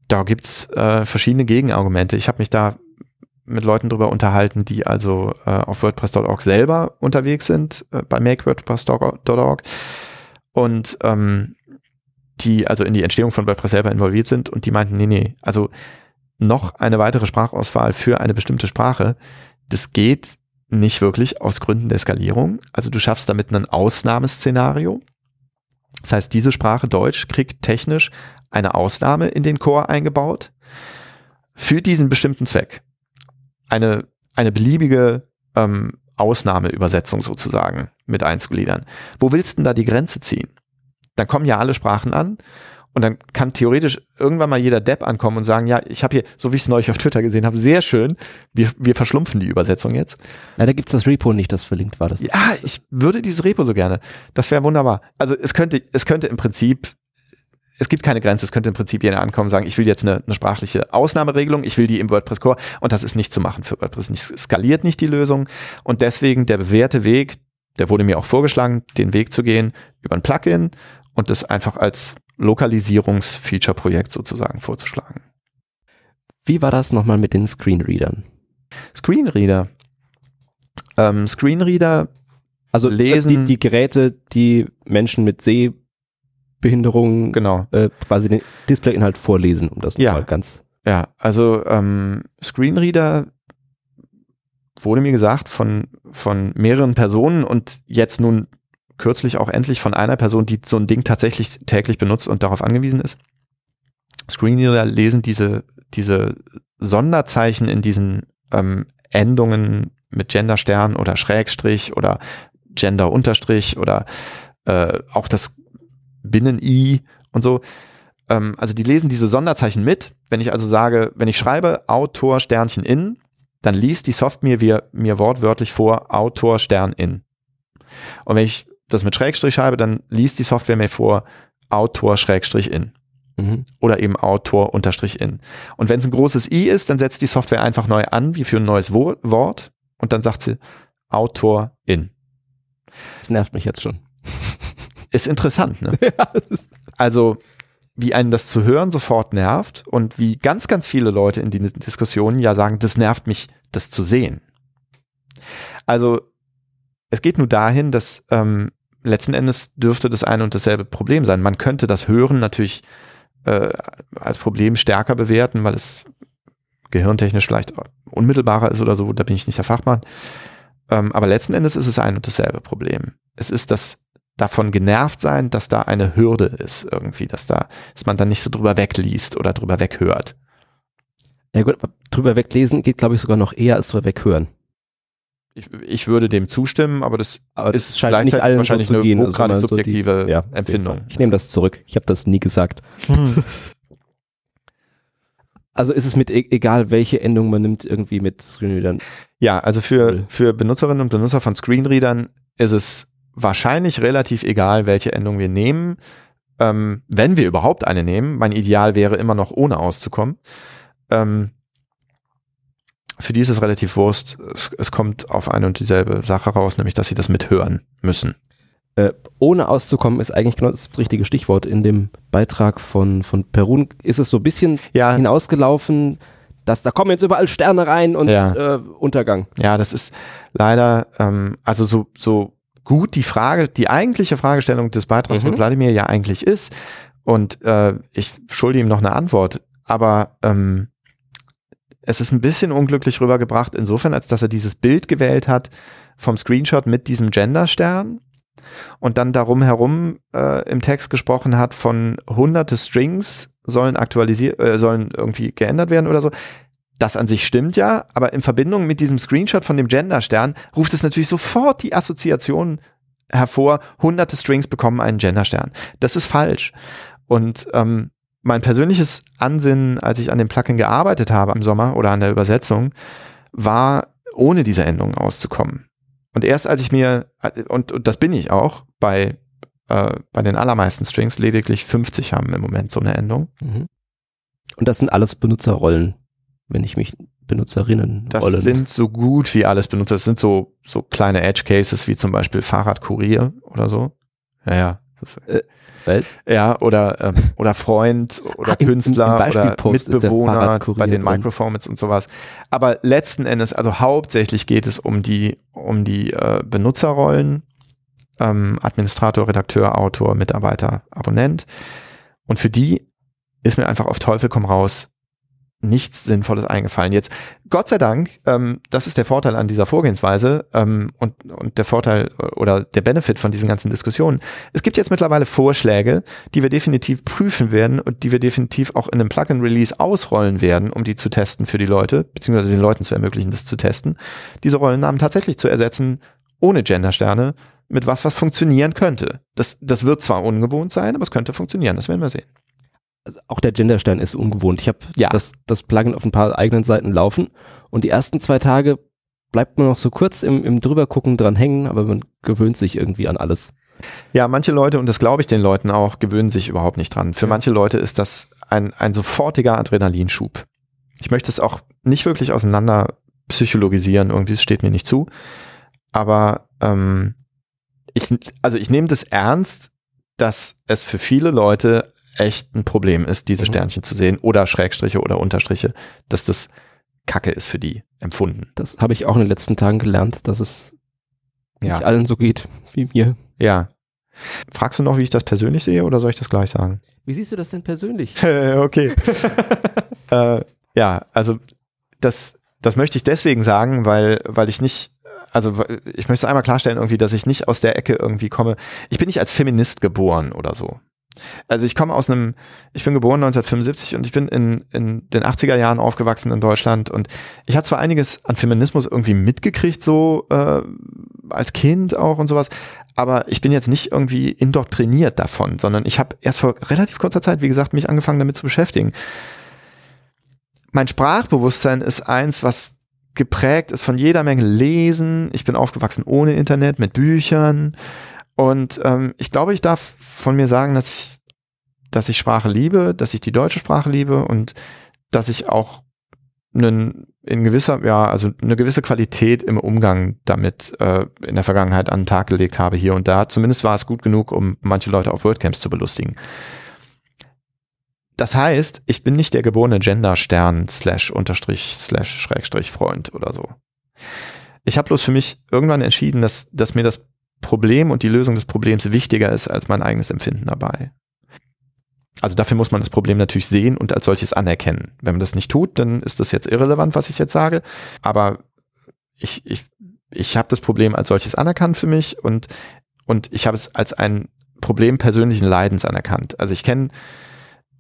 Da gibt's äh, verschiedene Gegenargumente. Ich habe mich da mit Leuten drüber unterhalten, die also äh, auf WordPress.org selber unterwegs sind, äh, bei makewordpress.org und ähm, die also in die Entstehung von WordPress selber involviert sind und die meinten, nee, nee, also noch eine weitere Sprachauswahl für eine bestimmte Sprache, das geht nicht wirklich aus Gründen der Skalierung. Also du schaffst damit ein Ausnahmeszenario. Das heißt, diese Sprache Deutsch kriegt technisch eine Ausnahme in den Core eingebaut für diesen bestimmten Zweck. Eine, eine beliebige ähm, Ausnahmeübersetzung sozusagen mit einzugliedern. Wo willst du denn da die Grenze ziehen? Dann kommen ja alle Sprachen an und dann kann theoretisch irgendwann mal jeder Depp ankommen und sagen, ja, ich habe hier, so wie ich es neulich auf Twitter gesehen habe, sehr schön, wir, wir verschlumpfen die Übersetzung jetzt. Leider gibt's das Repo nicht, das verlinkt war. Das ist- Ja, ich würde dieses Repo so gerne. Das wäre wunderbar. Also es könnte, es könnte im Prinzip, es gibt keine Grenze, es könnte im Prinzip jeder ankommen und sagen, ich will jetzt eine, eine sprachliche Ausnahmeregelung, ich will die im WordPress Core und das ist nicht zu machen für WordPress. Es skaliert nicht die Lösung und deswegen der bewährte Weg, der wurde mir auch vorgeschlagen, den Weg zu gehen über ein Plugin und das einfach als Lokalisierungs-Feature-Projekt sozusagen vorzuschlagen. Wie war das nochmal mit den Screenreadern? Screenreader. Ähm, Screenreader Also Lesen- Die, die Geräte, die Menschen mit Sehbehinderungen genau. äh, quasi den Displayinhalt vorlesen, um das Ja. nochmal ganz. Ja, also ähm, Screenreader wurde mir gesagt von, von mehreren Personen und jetzt nun kürzlich auch endlich von einer Person, die so ein Ding tatsächlich täglich benutzt und darauf angewiesen ist. Screenreader lesen diese, diese Sonderzeichen in diesen ähm, Endungen mit Genderstern oder Schrägstrich oder Gender Unterstrich oder äh, auch das Binnen-I und so. Ähm, also die lesen diese Sonderzeichen mit. Wenn ich also sage, wenn ich schreibe Autor Sternchen in, dann liest die Software mir, mir wortwörtlich vor Autor Stern in. Und wenn ich das mit Schrägstrich schreibe, dann liest die Software mir vor Autor Schrägstrich in Mhm. oder eben Autor unterstrich in. Und wenn es ein großes I ist, dann setzt die Software einfach neu an, wie für ein neues Wo Wort und dann sagt sie Autor in. Das nervt mich jetzt schon. Ist interessant, ne? Also, wie einen das zu hören sofort nervt und wie ganz, ganz viele Leute in diesen Diskussionen ja sagen, das nervt mich, das zu sehen. Also, es geht nur dahin, dass ähm, letzten Endes dürfte das eine und dasselbe Problem sein. Man könnte das Hören natürlich äh, als Problem stärker bewerten, weil es gehirntechnisch vielleicht unmittelbarer ist oder so, da bin ich nicht der Fachmann. Ähm, aber letzten Endes ist es ein und dasselbe Problem. Es ist das davon genervt sein, dass da eine Hürde ist irgendwie, dass da, dass man dann nicht so drüber wegliest oder drüber weghört. Ja gut, drüber weglesen geht, glaube ich, sogar noch eher als drüber weghören. Ich, ich würde dem zustimmen, aber das Aber ist scheint nicht gleichzeitig allen so wahrscheinlich zu eine gehen, also mal so die- subjektive ja, Empfindung. Ich nehme das zurück. Ich habe das nie gesagt. Also ist es mit e egal, welche Endung man nimmt, irgendwie mit Screenreadern. Ja, also für, für Benutzerinnen und Benutzer von Screenreadern ist es wahrscheinlich relativ egal, welche Endung wir nehmen. Ähm, wenn wir überhaupt eine nehmen, mein Ideal wäre immer noch ohne auszukommen. Ähm, für die ist es relativ Wurst. Es, es kommt auf eine und dieselbe Sache raus, nämlich dass sie das mithören müssen. Äh, ohne auszukommen ist eigentlich genau das richtige Stichwort. In dem Beitrag von, von Perun ist es so ein bisschen Ja, hinausgelaufen, dass da kommen jetzt überall Sterne rein und Ja. äh, Untergang. Ja, das ist leider, ähm, also so, so gut die Frage, die eigentliche Fragestellung des Beitrags mhm. von Wladimir ja eigentlich ist. Und äh, ich schulde ihm noch eine Antwort. Aber ähm, es ist ein bisschen unglücklich rübergebracht, insofern, als dass er dieses Bild gewählt hat vom Screenshot mit diesem Genderstern und dann darum herum äh, im Text gesprochen hat von hunderte Strings sollen aktualisiert, äh, sollen irgendwie geändert werden oder so. Das an sich stimmt ja, aber in Verbindung mit diesem Screenshot von dem Genderstern ruft es natürlich sofort die Assoziation hervor, hunderte Strings bekommen einen Genderstern. Das ist falsch. Und ähm, mein persönliches Ansinnen, als ich an dem Plugin gearbeitet habe im Sommer oder an der Übersetzung, war, ohne diese Endung auszukommen. Und erst als ich mir, und, und das bin ich auch, bei, äh, bei den allermeisten Strings lediglich 50 haben im Moment so eine Endung. Mhm. Und das sind alles Benutzerrollen, wenn ich mich Benutzerinnen Das Rollen. sind so gut wie alles Benutzer. Das sind so, so kleine Edge Cases wie zum Beispiel Fahrradkurier oder so. Ja, ja. Äh, ja, oder, ähm, oder Freund oder ah, Künstler im, im oder Mitbewohner bei den Microformats und sowas. Aber letzten Endes, also hauptsächlich geht es um die, um die äh, Benutzerrollen, ähm, Administrator, Redakteur, Autor, Mitarbeiter, Abonnent. Und für die ist mir einfach auf Teufel komm raus nichts Sinnvolles eingefallen. Jetzt, Gott sei Dank, ähm, das ist der Vorteil an dieser Vorgehensweise ähm, und, und der Vorteil oder der Benefit von diesen ganzen Diskussionen. Es gibt jetzt mittlerweile Vorschläge, die wir definitiv prüfen werden und die wir definitiv auch in einem Plugin-Release ausrollen werden, um die zu testen für die Leute, beziehungsweise den Leuten zu ermöglichen, das zu testen, diese Rollennamen tatsächlich zu ersetzen, ohne Gendersterne, mit was, was funktionieren könnte. Das, das wird zwar ungewohnt sein, aber es könnte funktionieren, das werden wir sehen also auch der Genderstern ist ungewohnt. Ich habe ja. das, das Plugin auf ein paar eigenen Seiten laufen und die ersten zwei Tage bleibt man noch so kurz im, im drübergucken dran hängen, aber man gewöhnt sich irgendwie an alles. Ja, manche Leute, und das glaube ich den Leuten auch, gewöhnen sich überhaupt nicht dran. Für ja. manche Leute ist das ein, ein sofortiger Adrenalinschub. Ich möchte es auch nicht wirklich auseinander psychologisieren, irgendwie, es steht mir nicht zu. Aber ähm, ich, also ich nehme das ernst, dass es für viele Leute echt ein Problem ist, diese mhm. Sternchen zu sehen oder Schrägstriche oder Unterstriche, dass das Kacke ist für die empfunden. Das habe ich auch in den letzten Tagen gelernt, dass es ja. nicht allen so geht wie mir. Ja. Fragst du noch, wie ich das persönlich sehe oder soll ich das gleich sagen? Wie siehst du das denn persönlich? okay. äh, ja, also das, das möchte ich deswegen sagen, weil, weil ich nicht, also ich möchte einmal klarstellen irgendwie, dass ich nicht aus der Ecke irgendwie komme. Ich bin nicht als Feminist geboren oder so. Also ich komme aus einem, ich bin geboren 1975 und ich bin in, in den 80er Jahren aufgewachsen in Deutschland und ich habe zwar einiges an Feminismus irgendwie mitgekriegt, so äh, als Kind auch und sowas, aber ich bin jetzt nicht irgendwie indoktriniert davon, sondern ich habe erst vor relativ kurzer Zeit, wie gesagt, mich angefangen damit zu beschäftigen. Mein Sprachbewusstsein ist eins, was geprägt ist von jeder Menge Lesen. Ich bin aufgewachsen ohne Internet, mit Büchern. Und ähm, ich glaube, ich darf von mir sagen, dass ich, dass ich Sprache liebe, dass ich die deutsche Sprache liebe und dass ich auch einen, in gewisser, ja, also eine gewisse Qualität im Umgang damit äh, in der Vergangenheit an den Tag gelegt habe hier und da. Zumindest war es gut genug, um manche Leute auf WordCamps zu belustigen. Das heißt, ich bin nicht der geborene Genderstern slash unterstrich slash Schrägstrich Freund oder so. Ich habe bloß für mich irgendwann entschieden, dass, dass mir das Problem und die Lösung des Problems wichtiger ist als mein eigenes Empfinden dabei. Also dafür muss man das Problem natürlich sehen und als solches anerkennen. Wenn man das nicht tut, dann ist das jetzt irrelevant, was ich jetzt sage. Aber ich, ich, ich habe das Problem als solches anerkannt für mich und, und ich habe es als ein Problem persönlichen Leidens anerkannt. Also ich kenne,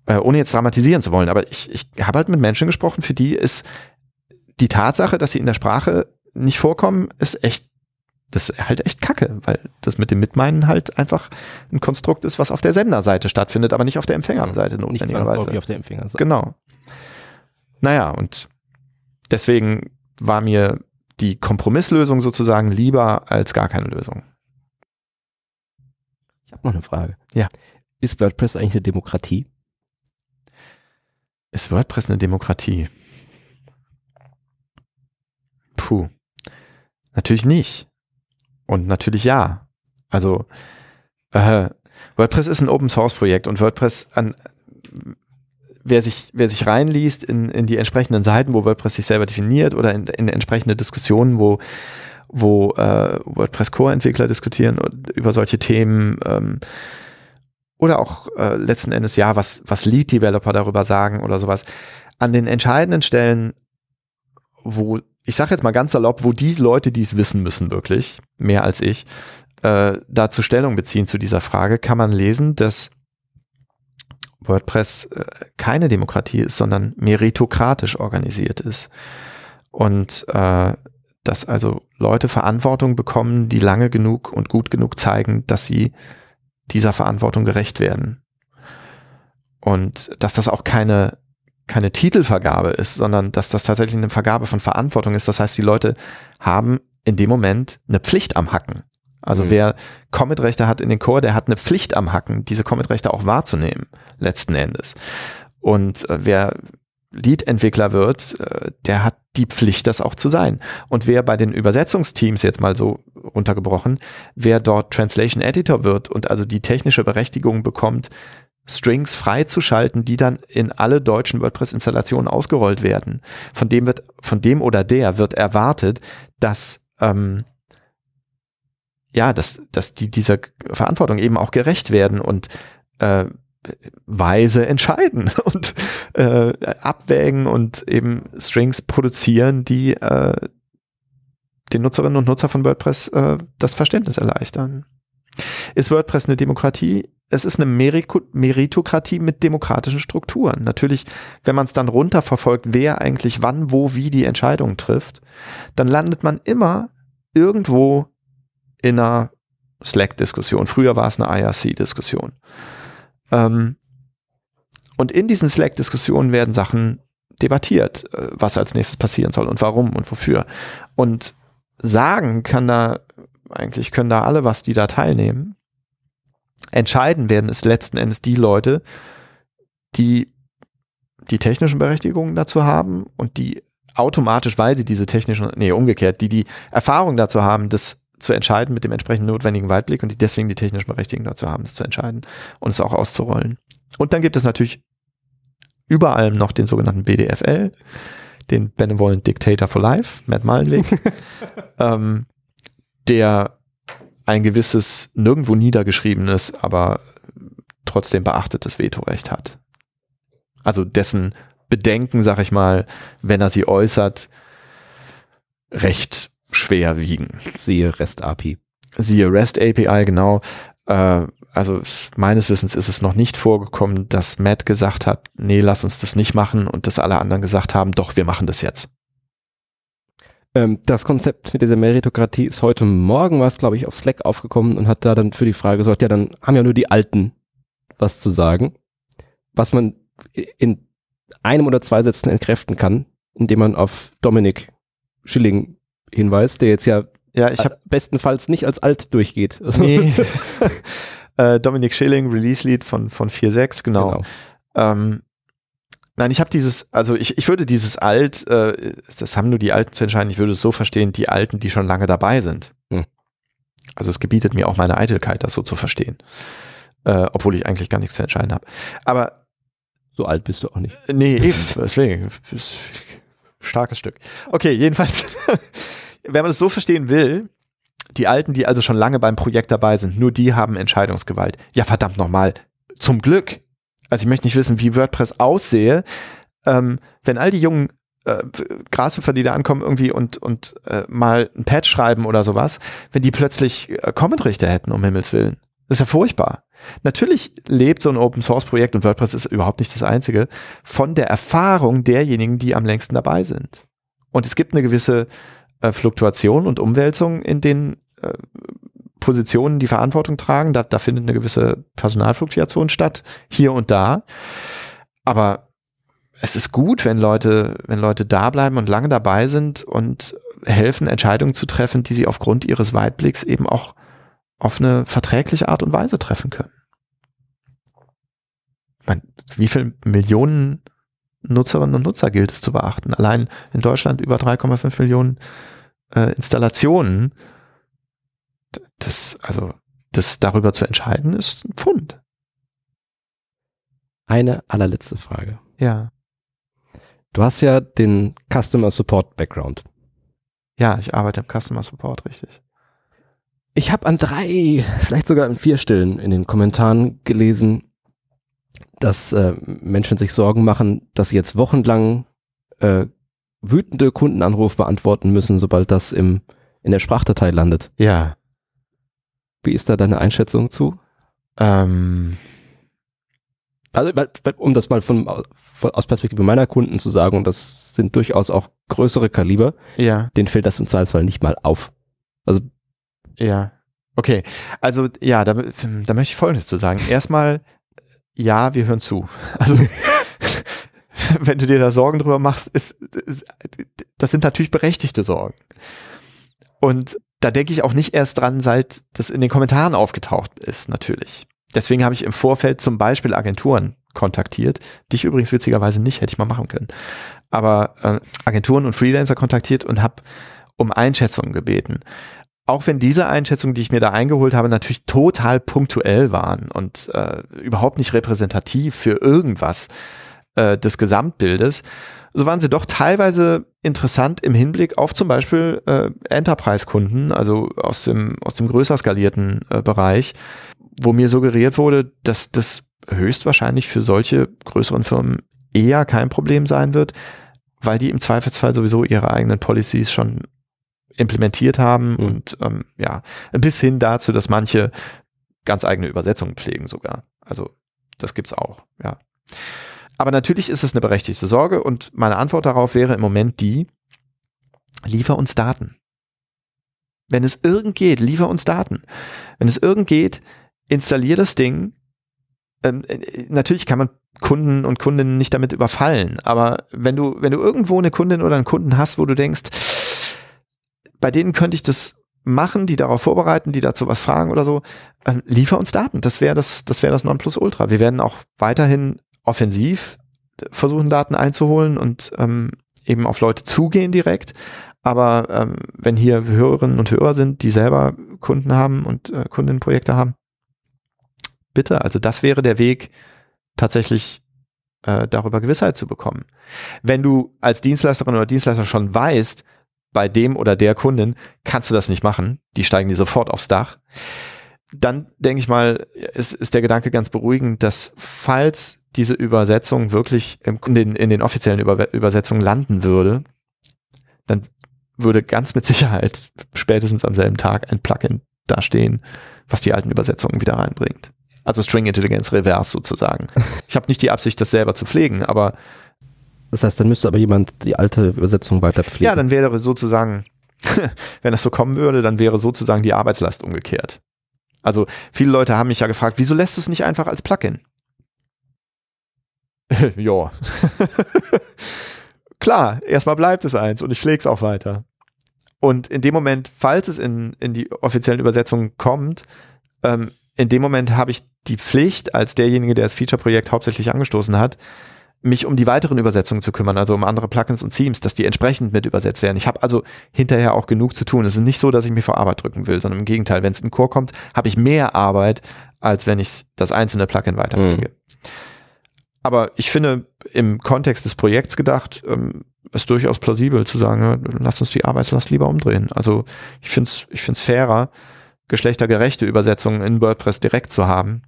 äh, ohne jetzt dramatisieren zu wollen, aber ich, ich habe halt mit Menschen gesprochen, für die ist die Tatsache, dass sie in der Sprache nicht vorkommen, ist echt das ist halt echt kacke, weil das mit dem Mitmeinen halt einfach ein Konstrukt ist, was auf der Senderseite stattfindet, aber nicht auf der Empfängerseite notwendigerweise. Nicht auf der Empfängerseite. Genau. Naja, und deswegen war mir die Kompromisslösung sozusagen lieber als gar keine Lösung. Ich habe noch eine Frage. Ja. Ist WordPress eigentlich eine Demokratie? Ist WordPress eine Demokratie? Puh. Natürlich nicht. Und natürlich ja. Also äh, WordPress ist ein Open Source Projekt und WordPress an wer sich, wer sich reinliest in, in die entsprechenden Seiten, wo WordPress sich selber definiert oder in, in entsprechende Diskussionen, wo, wo äh, WordPress Core-Entwickler diskutieren über solche Themen. Ähm, oder auch äh, letzten Endes, ja, was, was Lead-Developer darüber sagen oder sowas. An den entscheidenden Stellen, wo, ich sage jetzt mal ganz salopp, wo die Leute, die es wissen müssen, wirklich, mehr als ich, äh, dazu Stellung beziehen zu dieser Frage, kann man lesen, dass WordPress äh, keine Demokratie ist, sondern meritokratisch organisiert ist. Und äh, dass also Leute Verantwortung bekommen, die lange genug und gut genug zeigen, dass sie dieser Verantwortung gerecht werden. Und dass das auch keine, keine Titelvergabe ist, sondern dass das tatsächlich eine Vergabe von Verantwortung ist. Das heißt, die Leute haben in dem Moment eine Pflicht am Hacken. Also mhm. wer Comet-Rechte hat in den Core, der hat eine Pflicht am Hacken, diese Comet-Rechte auch wahrzunehmen, letzten Endes. Und äh, wer Lead-Entwickler wird, äh, der hat die Pflicht, das auch zu sein. Und wer bei den Übersetzungsteams jetzt mal so runtergebrochen, wer dort Translation Editor wird und also die technische Berechtigung bekommt, Strings freizuschalten, die dann in alle deutschen WordPress-Installationen ausgerollt werden. Von dem wird, von dem oder der wird erwartet, dass ähm, ja, dass, dass die dieser Verantwortung eben auch gerecht werden und äh, weise entscheiden und äh, abwägen und eben Strings produzieren, die äh, den Nutzerinnen und Nutzer von WordPress äh, das Verständnis erleichtern. Ist WordPress eine Demokratie? Es ist eine Meritokratie mit demokratischen Strukturen. Natürlich, wenn man es dann runterverfolgt, wer eigentlich wann, wo, wie die Entscheidungen trifft, dann landet man immer irgendwo in einer Slack-Diskussion. Früher war es eine IRC-Diskussion. Ähm, und in diesen Slack-Diskussionen werden Sachen debattiert, äh, was als nächstes passieren soll und warum und wofür. Und sagen kann da, eigentlich können da alle was, die da teilnehmen. Entscheiden werden es letzten Endes die Leute, die die technischen Berechtigungen dazu haben und die automatisch, weil sie diese technischen, nee, umgekehrt, die die Erfahrung dazu haben, das zu entscheiden mit dem entsprechend notwendigen Weitblick und die deswegen die technischen Berechtigungen dazu haben, es zu entscheiden und es auch auszurollen. Und dann gibt es natürlich über allem noch den sogenannten BDFL, den Benevolent Dictator for Life, Matt Malenweg, ähm, der ein gewisses, nirgendwo niedergeschriebenes, aber trotzdem beachtetes Vetorecht hat. Also dessen Bedenken, sag ich mal, wenn er sie äußert, recht schwer wiegen. Siehe REST API. Siehe REST API, genau. Äh, also es, meines Wissens ist es noch nicht vorgekommen, dass Matt gesagt hat, nee, lass uns das nicht machen und dass alle anderen gesagt haben, doch, wir machen das jetzt. Ähm, das Konzept mit dieser Meritokratie ist heute Morgen, war es glaube ich, auf Slack aufgekommen und hat da dann für die Frage gesorgt, ja, dann haben ja nur die Alten was zu sagen, was man in einem oder zwei Sätzen entkräften kann, indem man auf Dominik Schilling hinweist, der jetzt ja, ja ich hab, bestenfalls nicht als alt durchgeht. Nee. äh, Dominik Schilling, Release-Lead von, von 4.6, genau. genau. Ähm, nein, ich habe dieses, also ich, ich würde dieses Alt, äh, das haben nur die Alten zu entscheiden, ich würde es so verstehen, die Alten, die schon lange dabei sind. Hm. Also es gebietet mir auch meine Eitelkeit, das so zu verstehen. Äh, obwohl ich eigentlich gar nichts zu entscheiden habe. Aber so alt bist du auch nicht. Nee, eben, deswegen. Starkes Stück. Okay, jedenfalls, wenn man es so verstehen will, die Alten, die also schon lange beim Projekt dabei sind, nur die haben Entscheidungsgewalt. Ja, verdammt nochmal, zum Glück. Also ich möchte nicht wissen, wie WordPress aussehe, ähm, wenn all die jungen äh, Grashüpfer, die da ankommen irgendwie und, und äh, mal ein Patch schreiben oder sowas, wenn die plötzlich äh, Comment-Richter hätten, um Himmels Willen. Das ist ja furchtbar. Natürlich lebt so ein Open Source Projekt und WordPress ist überhaupt nicht das einzige von der Erfahrung derjenigen, die am längsten dabei sind. Und es gibt eine gewisse äh, Fluktuation und Umwälzung in den äh, Positionen, die Verantwortung tragen. Da, da findet eine gewisse Personalfluktuation statt, hier und da. Aber es ist gut, wenn Leute, wenn Leute da bleiben und lange dabei sind und helfen, Entscheidungen zu treffen, die sie aufgrund ihres Weitblicks eben auch auf eine verträgliche Art und Weise treffen können. Meine, wie viele Millionen Nutzerinnen und Nutzer gilt es zu beachten? Allein in Deutschland über 3,5 Millionen äh, Installationen. Das, also, das darüber zu entscheiden, ist ein Pfund. Eine allerletzte Frage. Ja. Du hast ja den Customer Support Background. Ja, ich arbeite im Customer Support, richtig. Ich habe an drei, vielleicht sogar an vier Stellen in den Kommentaren gelesen, dass äh, Menschen sich Sorgen machen, dass sie jetzt wochenlang äh, wütende Kundenanrufe beantworten müssen, sobald das im, in der Sprachdatei landet. Ja. Wie ist da deine Einschätzung zu? Ähm, Also, um das mal von, von aus Perspektive meiner Kunden zu sagen, und das sind durchaus auch größere Kaliber, ja. denen fällt das im Zweifelsfall nicht mal auf. Also Ja. Okay. Also ja, da, da möchte ich Folgendes zu sagen. Erstmal, ja, wir hören zu. Also wenn du dir da Sorgen drüber machst, ist, ist, das sind natürlich berechtigte Sorgen. Und da denke ich auch nicht erst dran, seit das in den Kommentaren aufgetaucht ist, natürlich. Deswegen habe ich im Vorfeld zum Beispiel Agenturen kontaktiert. Dich übrigens witzigerweise nicht, hätte ich mal machen können. Aber äh, Agenturen und Freelancer kontaktiert und habe um Einschätzungen gebeten. Auch wenn diese Einschätzungen, die ich mir da eingeholt habe, natürlich total punktuell waren und äh, überhaupt nicht repräsentativ für irgendwas äh, des Gesamtbildes, so waren sie doch teilweise interessant im Hinblick auf zum Beispiel äh, Enterprise-Kunden, also aus dem, aus dem größer skalierten äh, Bereich, wo mir suggeriert wurde, dass das höchstwahrscheinlich für solche größeren Firmen eher kein Problem sein wird, weil die im Zweifelsfall sowieso ihre eigenen Policies schon implementiert haben Mhm. und ähm, ja, bis hin dazu, dass manche ganz eigene Übersetzungen pflegen sogar. Also das gibt's auch, ja. Aber natürlich ist es eine berechtigte Sorge und meine Antwort darauf wäre im Moment die, liefer uns Daten. Wenn es irgend geht, liefer uns Daten. Wenn es irgend geht, installier das Ding. Ähm, äh, natürlich kann man Kunden und Kundinnen nicht damit überfallen, aber wenn du, wenn du irgendwo eine Kundin oder einen Kunden hast, wo du denkst, bei denen könnte ich das machen, die darauf vorbereiten, die dazu was fragen oder so, ähm, liefer uns Daten. Das wäre das, das wäre das Nonplusultra. Wir werden auch weiterhin offensiv versuchen, Daten einzuholen und ähm, eben auf Leute zugehen direkt. Aber ähm, wenn hier Hörerinnen und Hörer sind, die selber Kunden haben und äh, Kundenprojekte haben, bitte, also das wäre der Weg, tatsächlich äh, darüber Gewissheit zu bekommen. Wenn du als Dienstleisterin oder Dienstleister schon weißt, bei dem oder der Kundin kannst du das nicht machen, die steigen dir sofort aufs Dach, dann denke ich mal, ist, ist der Gedanke ganz beruhigend, dass falls diese Übersetzung wirklich in, den, in den offiziellen Über Übersetzungen landen würde, dann würde ganz mit Sicherheit spätestens am selben Tag ein Plugin dastehen, was die alten Übersetzungen wieder reinbringt. Also String Intelligenz Reverse sozusagen. Ich habe nicht die Absicht, das selber zu pflegen, aber das heißt, dann müsste aber jemand die alte Übersetzung weiter pflegen. ja, dann wäre sozusagen, wenn das so kommen würde, dann wäre sozusagen die Arbeitslast umgekehrt. Also viele Leute haben mich ja gefragt, wieso lässt du es nicht einfach als Plugin? ja. Klar, erstmal bleibt es eins und ich pflege es auch weiter. Und in dem Moment, falls es in, in die offiziellen Übersetzungen kommt, ähm, in dem Moment habe ich die Pflicht, als derjenige, der das Feature-Projekt hauptsächlich angestoßen hat, mich um die weiteren Übersetzungen zu kümmern, also um andere Plugins und Themes, dass die entsprechend mit übersetzt werden. Ich habe also hinterher auch genug zu tun. Es ist nicht so, dass ich mir vor Arbeit drücken will, sondern im Gegenteil, wenn es in Core kommt, habe ich mehr Arbeit, als wenn ich das einzelne Plugin weiterpflege. Mhm. Aber ich finde, im Kontext des Projekts gedacht, ähm, ist durchaus plausibel zu sagen, ja, lass uns die Arbeitslast lieber umdrehen. Also ich finde es ich find's fairer, geschlechtergerechte Übersetzungen in WordPress direkt zu haben.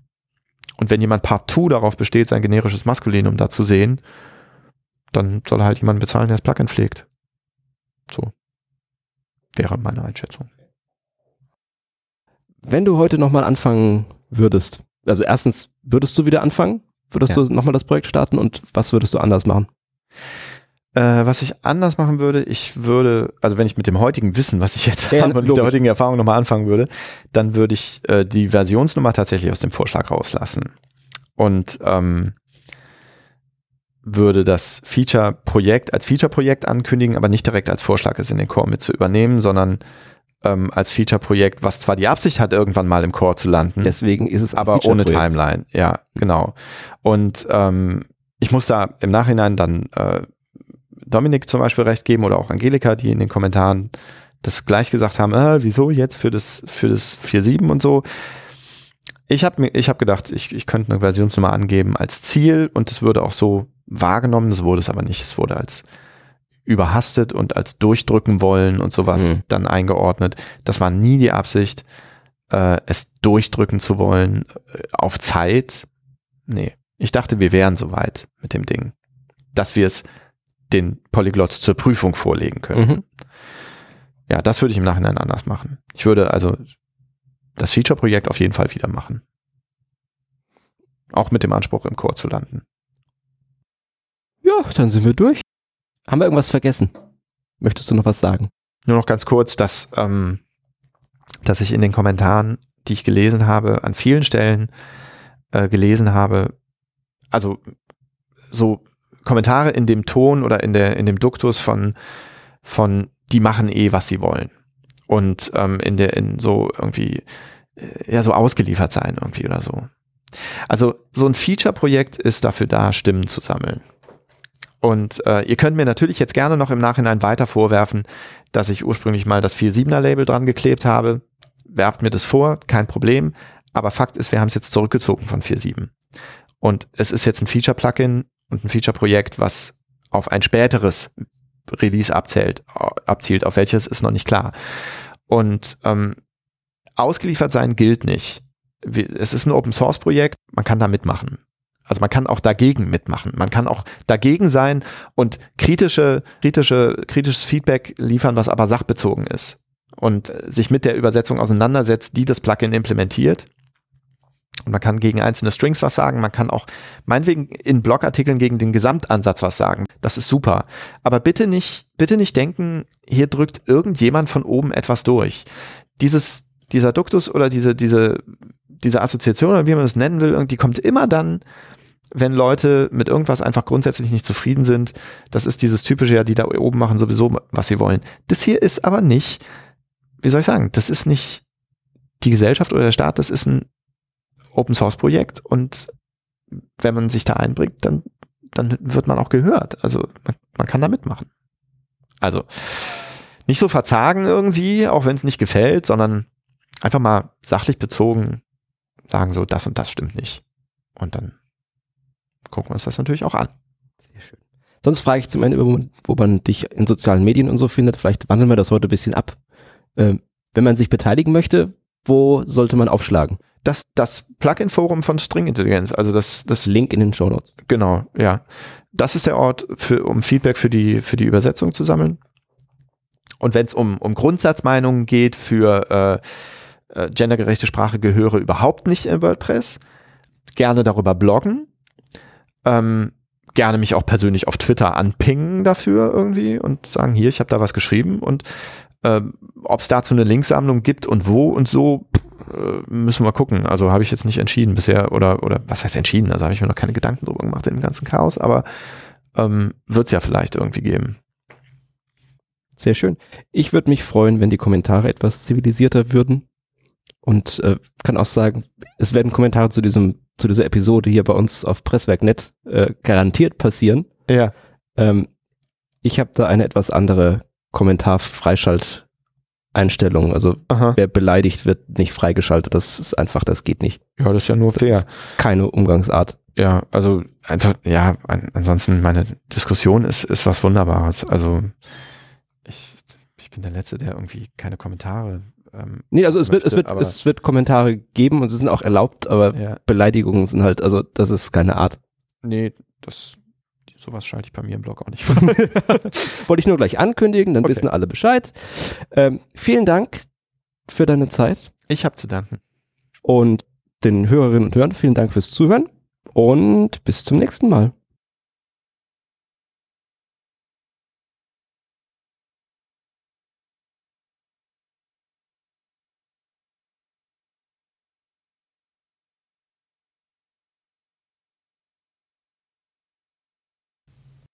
Und wenn jemand partout darauf besteht, sein generisches Maskulinum da zu sehen, dann soll halt jemand bezahlen, der das Plugin pflegt. So. Wäre meine Einschätzung. Wenn du heute nochmal anfangen würdest, also erstens, würdest du wieder anfangen? Würdest ja. du nochmal das Projekt starten und was würdest du anders machen? Äh, was ich anders machen würde, ich würde, also wenn ich mit dem heutigen Wissen, was ich jetzt ja, habe und mit der heutigen Erfahrung nochmal anfangen würde, dann würde ich äh, die Versionsnummer tatsächlich aus dem Vorschlag rauslassen. Und ähm, würde das Feature-Projekt als Feature-Projekt ankündigen, aber nicht direkt als Vorschlag es in den Core mit zu übernehmen, sondern ähm, als Feature-Projekt, was zwar die Absicht hat, irgendwann mal im Core zu landen. Deswegen ist es aber ohne Timeline. Ja, genau. Und ähm, ich muss da im Nachhinein dann äh, Dominik zum Beispiel recht geben oder auch Angelika, die in den Kommentaren das gleich gesagt haben, äh, wieso jetzt für das, für das 4.7 und so. Ich habe mir, ich habe gedacht, ich, ich könnte eine Versionsnummer angeben als Ziel und es würde auch so wahrgenommen, das wurde es aber nicht. Es wurde als überhastet und als durchdrücken wollen und sowas Mhm. dann eingeordnet. Das war nie die Absicht, äh, es durchdrücken zu wollen äh, auf Zeit. Nee, ich dachte, wir wären soweit mit dem Ding, dass wir es den Polyglot zur Prüfung vorlegen können. Mhm. Ja, das würde ich im Nachhinein anders machen. Ich würde also das Feature-Projekt auf jeden Fall wieder machen. Auch mit dem Anspruch, im Chor zu landen. Ja, dann sind wir durch. Haben wir irgendwas vergessen? Möchtest du noch was sagen? Nur noch ganz kurz, dass, ähm, dass ich in den Kommentaren, die ich gelesen habe, an vielen Stellen äh, gelesen habe, also so Kommentare in dem Ton oder in der in dem Duktus von von die machen eh was sie wollen und ähm, in der in so irgendwie äh, ja so ausgeliefert sein irgendwie oder so. Also so ein Feature-Projekt ist dafür da, Stimmen zu sammeln. Und äh, ihr könnt mir natürlich jetzt gerne noch im Nachhinein weiter vorwerfen, dass ich ursprünglich mal das 4.7er Label dran geklebt habe. Werft mir das vor, kein Problem. Aber Fakt ist, wir haben es jetzt zurückgezogen von 4.7. Und es ist jetzt ein Feature-Plugin und ein Feature-Projekt, was auf ein späteres Release abzählt, abzielt, auf welches ist noch nicht klar. Und ähm, ausgeliefert sein gilt nicht. Es ist ein Open-Source-Projekt, man kann da mitmachen. Also man kann auch dagegen mitmachen. Man kann auch dagegen sein und kritische, kritische, kritisches Feedback liefern, was aber sachbezogen ist und äh, sich mit der Übersetzung auseinandersetzt, die das Plugin implementiert. Man kann gegen einzelne Strings was sagen, man kann auch meinetwegen in Blogartikeln gegen den Gesamtansatz was sagen. Das ist super. Aber bitte nicht, bitte nicht denken, hier drückt irgendjemand von oben etwas durch. Dieses, dieser Duktus oder diese, diese, diese Assoziation oder wie man es nennen will, die kommt immer dann, wenn Leute mit irgendwas einfach grundsätzlich nicht zufrieden sind. Das ist dieses typische, ja, die da oben machen sowieso, was sie wollen. Das hier ist aber nicht, wie soll ich sagen, das ist nicht die Gesellschaft oder der Staat, das ist ein Open Source Projekt und wenn man sich da einbringt, dann, dann wird man auch gehört. Also man, man kann da mitmachen. Also nicht so verzagen irgendwie, auch wenn es nicht gefällt, sondern einfach mal sachlich bezogen sagen so, das und das stimmt nicht. Und dann gucken wir uns das natürlich auch an. Sehr schön. Sonst frage ich zum Ende, wo man, dich in sozialen Medien und so findet. Vielleicht wandeln wir das heute ein bisschen ab. Ähm, wenn man sich beteiligen möchte, wo sollte man aufschlagen? Das, das Plugin-Forum von String Intelligenz, also das, das Link in den Show Notes. Genau, ja. Das ist der Ort, für, um Feedback für die, für die Übersetzung zu sammeln. Und wenn es um, um Grundsatzmeinungen geht für äh, äh, gendergerechte Sprache gehöre überhaupt nicht in WordPress, gerne darüber bloggen. Ähm, gerne mich auch persönlich auf Twitter anpingen dafür irgendwie und sagen, hier, ich habe da was geschrieben und ähm, ob es dazu eine Linksammlung gibt und wo und so, äh, müssen wir gucken. Also habe ich jetzt nicht entschieden bisher oder oder was heißt entschieden? Also habe ich mir noch keine Gedanken drüber gemacht in dem ganzen Chaos, aber ähm, wird es ja vielleicht irgendwie geben. Sehr schön. Ich würde mich freuen, wenn die Kommentare etwas zivilisierter würden. Und äh, kann auch sagen, es werden Kommentare zu diesem, zu dieser Episode hier bei uns auf Presswerk.net äh, garantiert passieren. Ja. Ähm, ich habe da eine etwas andere Kommentarfreischalt-Einstellung. Also Aha. wer beleidigt wird, nicht freigeschaltet. Das ist einfach, das geht nicht. Ja, das ist ja nur Das fair. ist keine Umgangsart. Ja, also einfach, ja, an, ansonsten meine Diskussion ist, ist was Wunderbares. Also ich, ich bin der Letzte, der irgendwie keine Kommentare. Ähm, Nee, also es wird, es Möchte, wird, es wird Kommentare geben und sie sind auch erlaubt, aber ja, Beleidigungen sind halt, also das ist keine Art. nee, das sowas schalte ich bei mir im Blog auch nicht. Wollte ich nur gleich ankündigen, dann Okay. wissen alle Bescheid. Ähm, vielen Dank für deine Zeit ich habe zu danken. und den Hörerinnen und Hörern vielen Dank fürs Zuhören und bis zum nächsten Mal.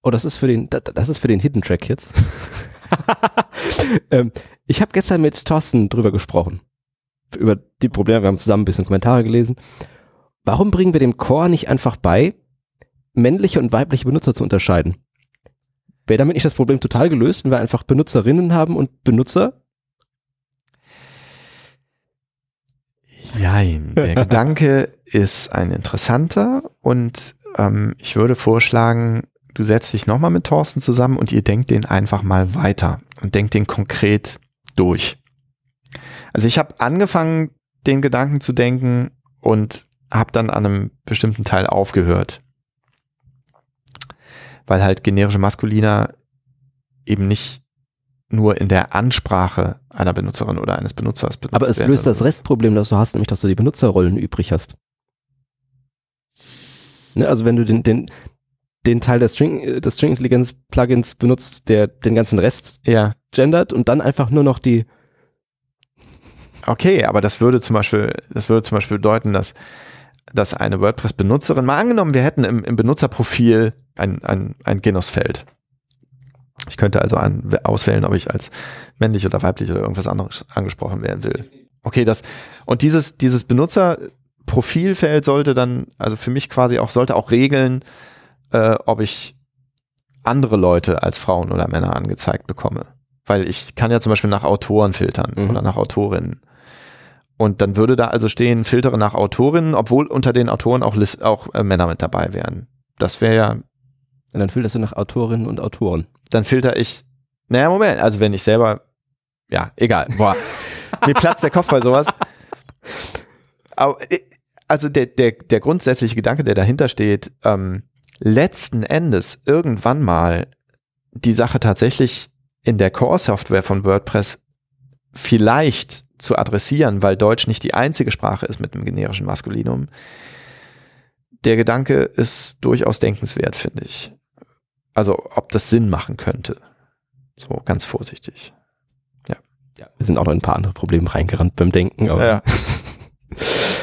Oh, das ist für den, da- das ist für den Hidden Track jetzt. ähm, ich habe gestern mit Thorsten drüber gesprochen. Über die Probleme, wir haben zusammen ein bisschen Kommentare gelesen. Warum bringen wir dem Core nicht einfach bei, männliche und weibliche Benutzer zu unterscheiden? Wäre damit nicht das Problem total gelöst, wenn wir einfach Benutzerinnen haben und Benutzer? Jein, der Gedanke ist ein interessanter und ähm, ich würde vorschlagen, du setzt dich nochmal mit Thorsten zusammen und ihr denkt den einfach mal weiter und denkt den konkret durch. Also ich habe angefangen, den Gedanken zu denken und habe dann an einem bestimmten Teil aufgehört. Weil halt generische Maskulina eben nicht nur in der Ansprache einer Benutzerin oder eines Benutzers benutzt Aber es löst das Restproblem, das du hast, nämlich dass du die Benutzerrollen übrig hast. Ne, also wenn du den, den, den Teil des String, des String Intelligenz Plugins benutzt, der den ganzen Rest Ja, gendert und dann einfach nur noch die, okay, aber das würde zum Beispiel, das würde zum Beispiel bedeuten, dass, dass eine WordPress-Benutzerin, mal angenommen, wir hätten im, im Benutzerprofil ein, ein, ein Genosfeld. Ich könnte also an, auswählen, ob ich als männlich oder weiblich oder irgendwas anderes angesprochen werden will. Okay, das, und dieses, dieses Benutzerprofilfeld sollte dann, also für mich quasi auch, sollte auch regeln, äh, ob ich andere Leute als Frauen oder Männer angezeigt bekomme. Weil ich kann ja zum Beispiel nach Autoren filtern Mhm. oder nach Autorinnen. Und dann würde da also stehen, filtere nach Autorinnen, obwohl unter den Autoren auch, auch äh, Männer mit dabei wären. Das wäre ja, und dann filterst du nach Autorinnen und Autoren. dann filter ich, naja, Moment, also wenn ich selber, ja, egal, boah, mir platzt der Kopf bei sowas. Aber, also der, der, der grundsätzliche Gedanke, der dahinter steht, ähm, letzten Endes irgendwann mal die Sache tatsächlich in der Core-Software von WordPress vielleicht zu adressieren, weil Deutsch nicht die einzige Sprache ist mit einem generischen Maskulinum. Der Gedanke ist durchaus denkenswert, finde ich. Also, ob das Sinn machen könnte. So, ganz vorsichtig. Ja, wir sind auch noch in ein paar andere Probleme reingerannt beim Denken, aber Ja.